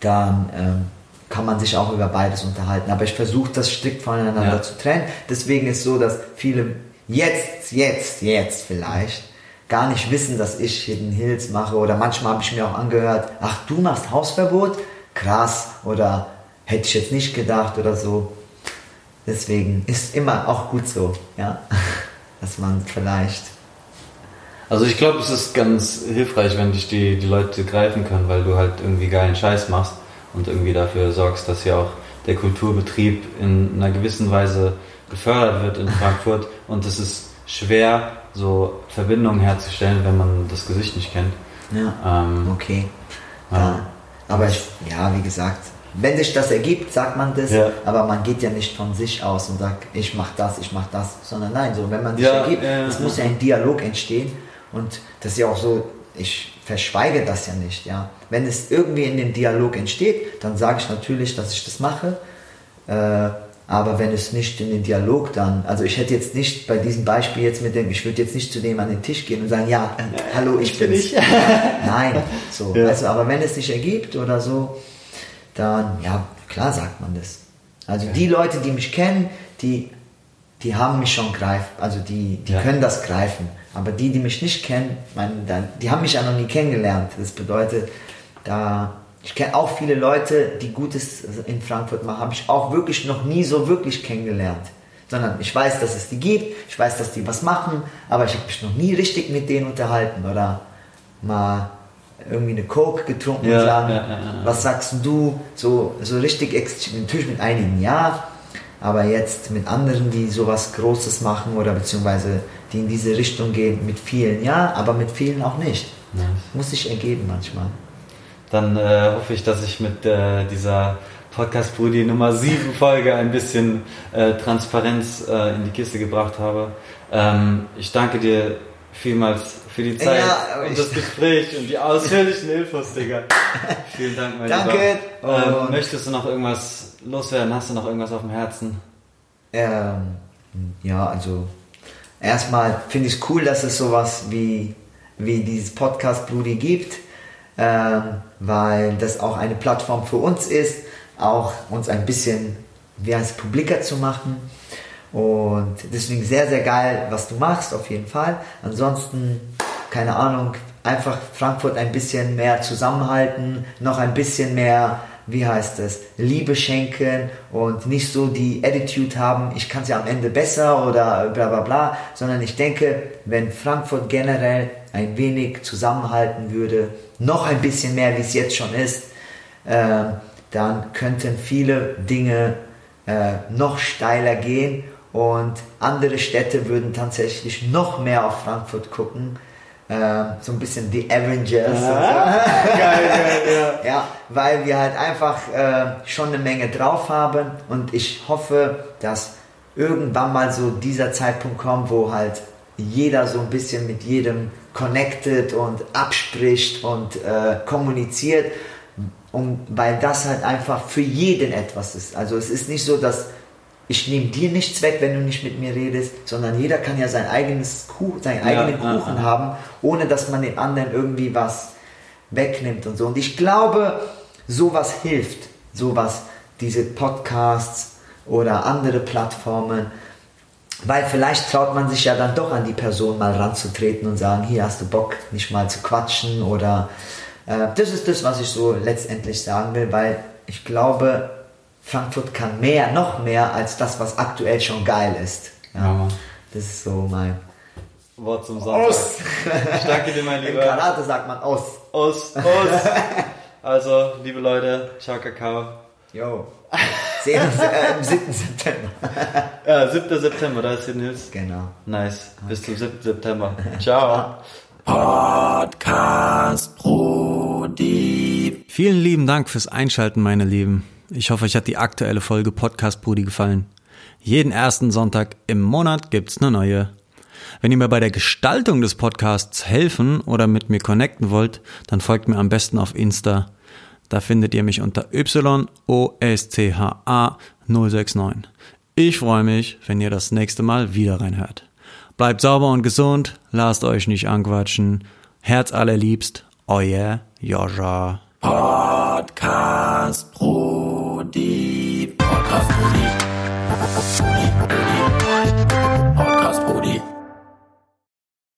dann ähm, kann man sich auch über beides unterhalten. Aber ich versuche das strikt voneinander Ja. zu trennen. Deswegen ist so, dass viele jetzt, jetzt, jetzt vielleicht gar nicht wissen, dass ich Hidden Hills mache. Oder manchmal habe ich mir auch angehört, ach, du machst Hausverbot? Krass. Oder hätte ich jetzt nicht gedacht oder so. Deswegen ist immer auch gut so, ja, dass man vielleicht Also ich glaube, es ist ganz hilfreich, wenn dich die, die Leute greifen können, weil du halt irgendwie geilen Scheiß machst und irgendwie dafür sorgst, dass ja auch der Kulturbetrieb in einer gewissen Weise gefördert wird in Frankfurt und es ist schwer, so Verbindungen herzustellen, wenn man das Gesicht nicht kennt. Ja, Ähm, okay. Ja. Ja. Aber ich, ja, wie gesagt, wenn sich das ergibt, sagt man das, Ja. aber man geht ja nicht von sich aus und sagt, ich mach das, ich mach das, sondern nein, so, wenn man sich Ja, ergibt, es muss ja ein Dialog entstehen und das ist ja auch so, ich verschweige das ja nicht, ja. Wenn es irgendwie in den Dialog entsteht, dann sage ich natürlich, dass ich das mache, äh, aber wenn es nicht in den Dialog dann, also ich hätte jetzt nicht bei diesem Beispiel jetzt mit dem, ich würde jetzt nicht zu dem an den Tisch gehen und sagen, ja, äh, hallo, ich bin bin's. ich. Nein, so. Ja. Also, aber wenn es sich ergibt oder so, dann, ja, klar sagt man das. Also die Leute, die mich kennen, die, die haben mich schon greif, also die, die Ja. können das greifen. Aber die, die mich nicht kennen, mein, die haben mich ja noch nie kennengelernt. Das bedeutet, da, ich kenne auch viele Leute, die Gutes in Frankfurt machen, habe ich auch wirklich noch nie so wirklich kennengelernt. Sondern ich weiß, dass es die gibt, ich weiß, dass die was machen, aber ich habe mich noch nie richtig mit denen unterhalten oder mal irgendwie eine Coke getrunken Ja, und sagen, ja, was sagst du? So, so richtig, natürlich mit einigen ja, aber jetzt mit anderen, die sowas Großes machen oder beziehungsweise die in diese Richtung gehen, mit vielen ja, aber mit vielen auch nicht. Nice. Muss sich ergeben manchmal. dann äh, hoffe ich, dass ich mit äh, dieser Podcast Brudi Nummer 7 Folge ein bisschen äh, Transparenz äh, in die Kiste gebracht habe. Ähm, ich danke dir vielmals für die Zeit Ja, und das Gespräch und die ausführlichen Infos, Digga. Vielen Dank, mein Danke. Lieber. Ähm, möchtest du noch irgendwas loswerden? Hast du noch irgendwas auf dem Herzen? Ähm, ja, also erstmal finde ich es cool, dass es sowas wie, wie dieses Podcast Brudi gibt, ähm, weil das auch eine Plattform für uns ist, auch uns ein bisschen wie heißt, publiker zu machen. Und deswegen sehr, sehr geil, was du machst, auf jeden Fall. Ansonsten, keine Ahnung, einfach Frankfurt ein bisschen mehr zusammenhalten, noch ein bisschen mehr, wie heißt es, Liebe schenken und nicht so die Attitude haben, ich kann es ja am Ende besser oder bla bla bla, sondern ich denke, wenn Frankfurt generell ein wenig zusammenhalten würde, noch ein bisschen mehr, wie es jetzt schon ist, ähm, dann könnten viele Dinge äh, noch steiler gehen und andere Städte würden tatsächlich noch mehr auf Frankfurt gucken. Ähm, so ein bisschen die Avengers. und so. geil, geil, ja. Ja, weil wir halt einfach äh, schon eine Menge drauf haben und ich hoffe, dass irgendwann mal so dieser Zeitpunkt kommt, wo halt jeder so ein bisschen mit jedem connected und abspricht und äh, kommuniziert, um, weil das halt einfach für jeden etwas ist. Also es ist nicht so, dass ich nehme dir nichts weg, wenn du nicht mit mir redest, sondern jeder kann ja sein eigenes Kuchen, seinen eigenen ja, Kuchen ja. haben, ohne dass man dem anderen irgendwie was wegnimmt und so. Und ich glaube, sowas hilft, sowas, diese Podcasts oder andere Plattformen, weil vielleicht traut man sich ja dann doch an die Person mal ranzutreten und sagen, hier hast du Bock, nicht mal zu quatschen oder äh, das ist das, was ich so letztendlich sagen will, weil ich glaube, Frankfurt kann mehr, noch mehr als das, was aktuell schon geil ist. Ja, Mann. Das ist so mein Wort zum Sonntag. Aus. Ich danke dir, mein Im Lieber. Karate sagt man aus. Aus, aus. Also, liebe Leute, ciao Kakao. Jo. Sehen uns äh, im 7. September. Ja, 7. September, da ist Hidden Hills. Genau. Nice. Bis zum 7. September. Ciao. Podcast Brudi. Vielen lieben Dank fürs Einschalten, meine Lieben. Ich hoffe, euch hat die aktuelle Folge Podcast Brudi gefallen. Jeden ersten Sonntag im Monat gibt's eine neue. Wenn ihr mir bei der Gestaltung des Podcasts helfen oder mit mir connecten wollt, dann folgt mir am besten auf Insta. Da findet ihr mich unter YOSCHA069. Ich freue mich, wenn ihr das nächste Mal wieder reinhört. Bleibt sauber und gesund, lasst euch nicht anquatschen. Herz allerliebst, euer Joscha. Podcast Brudi. Podcast Brudi. Podcast Brudi.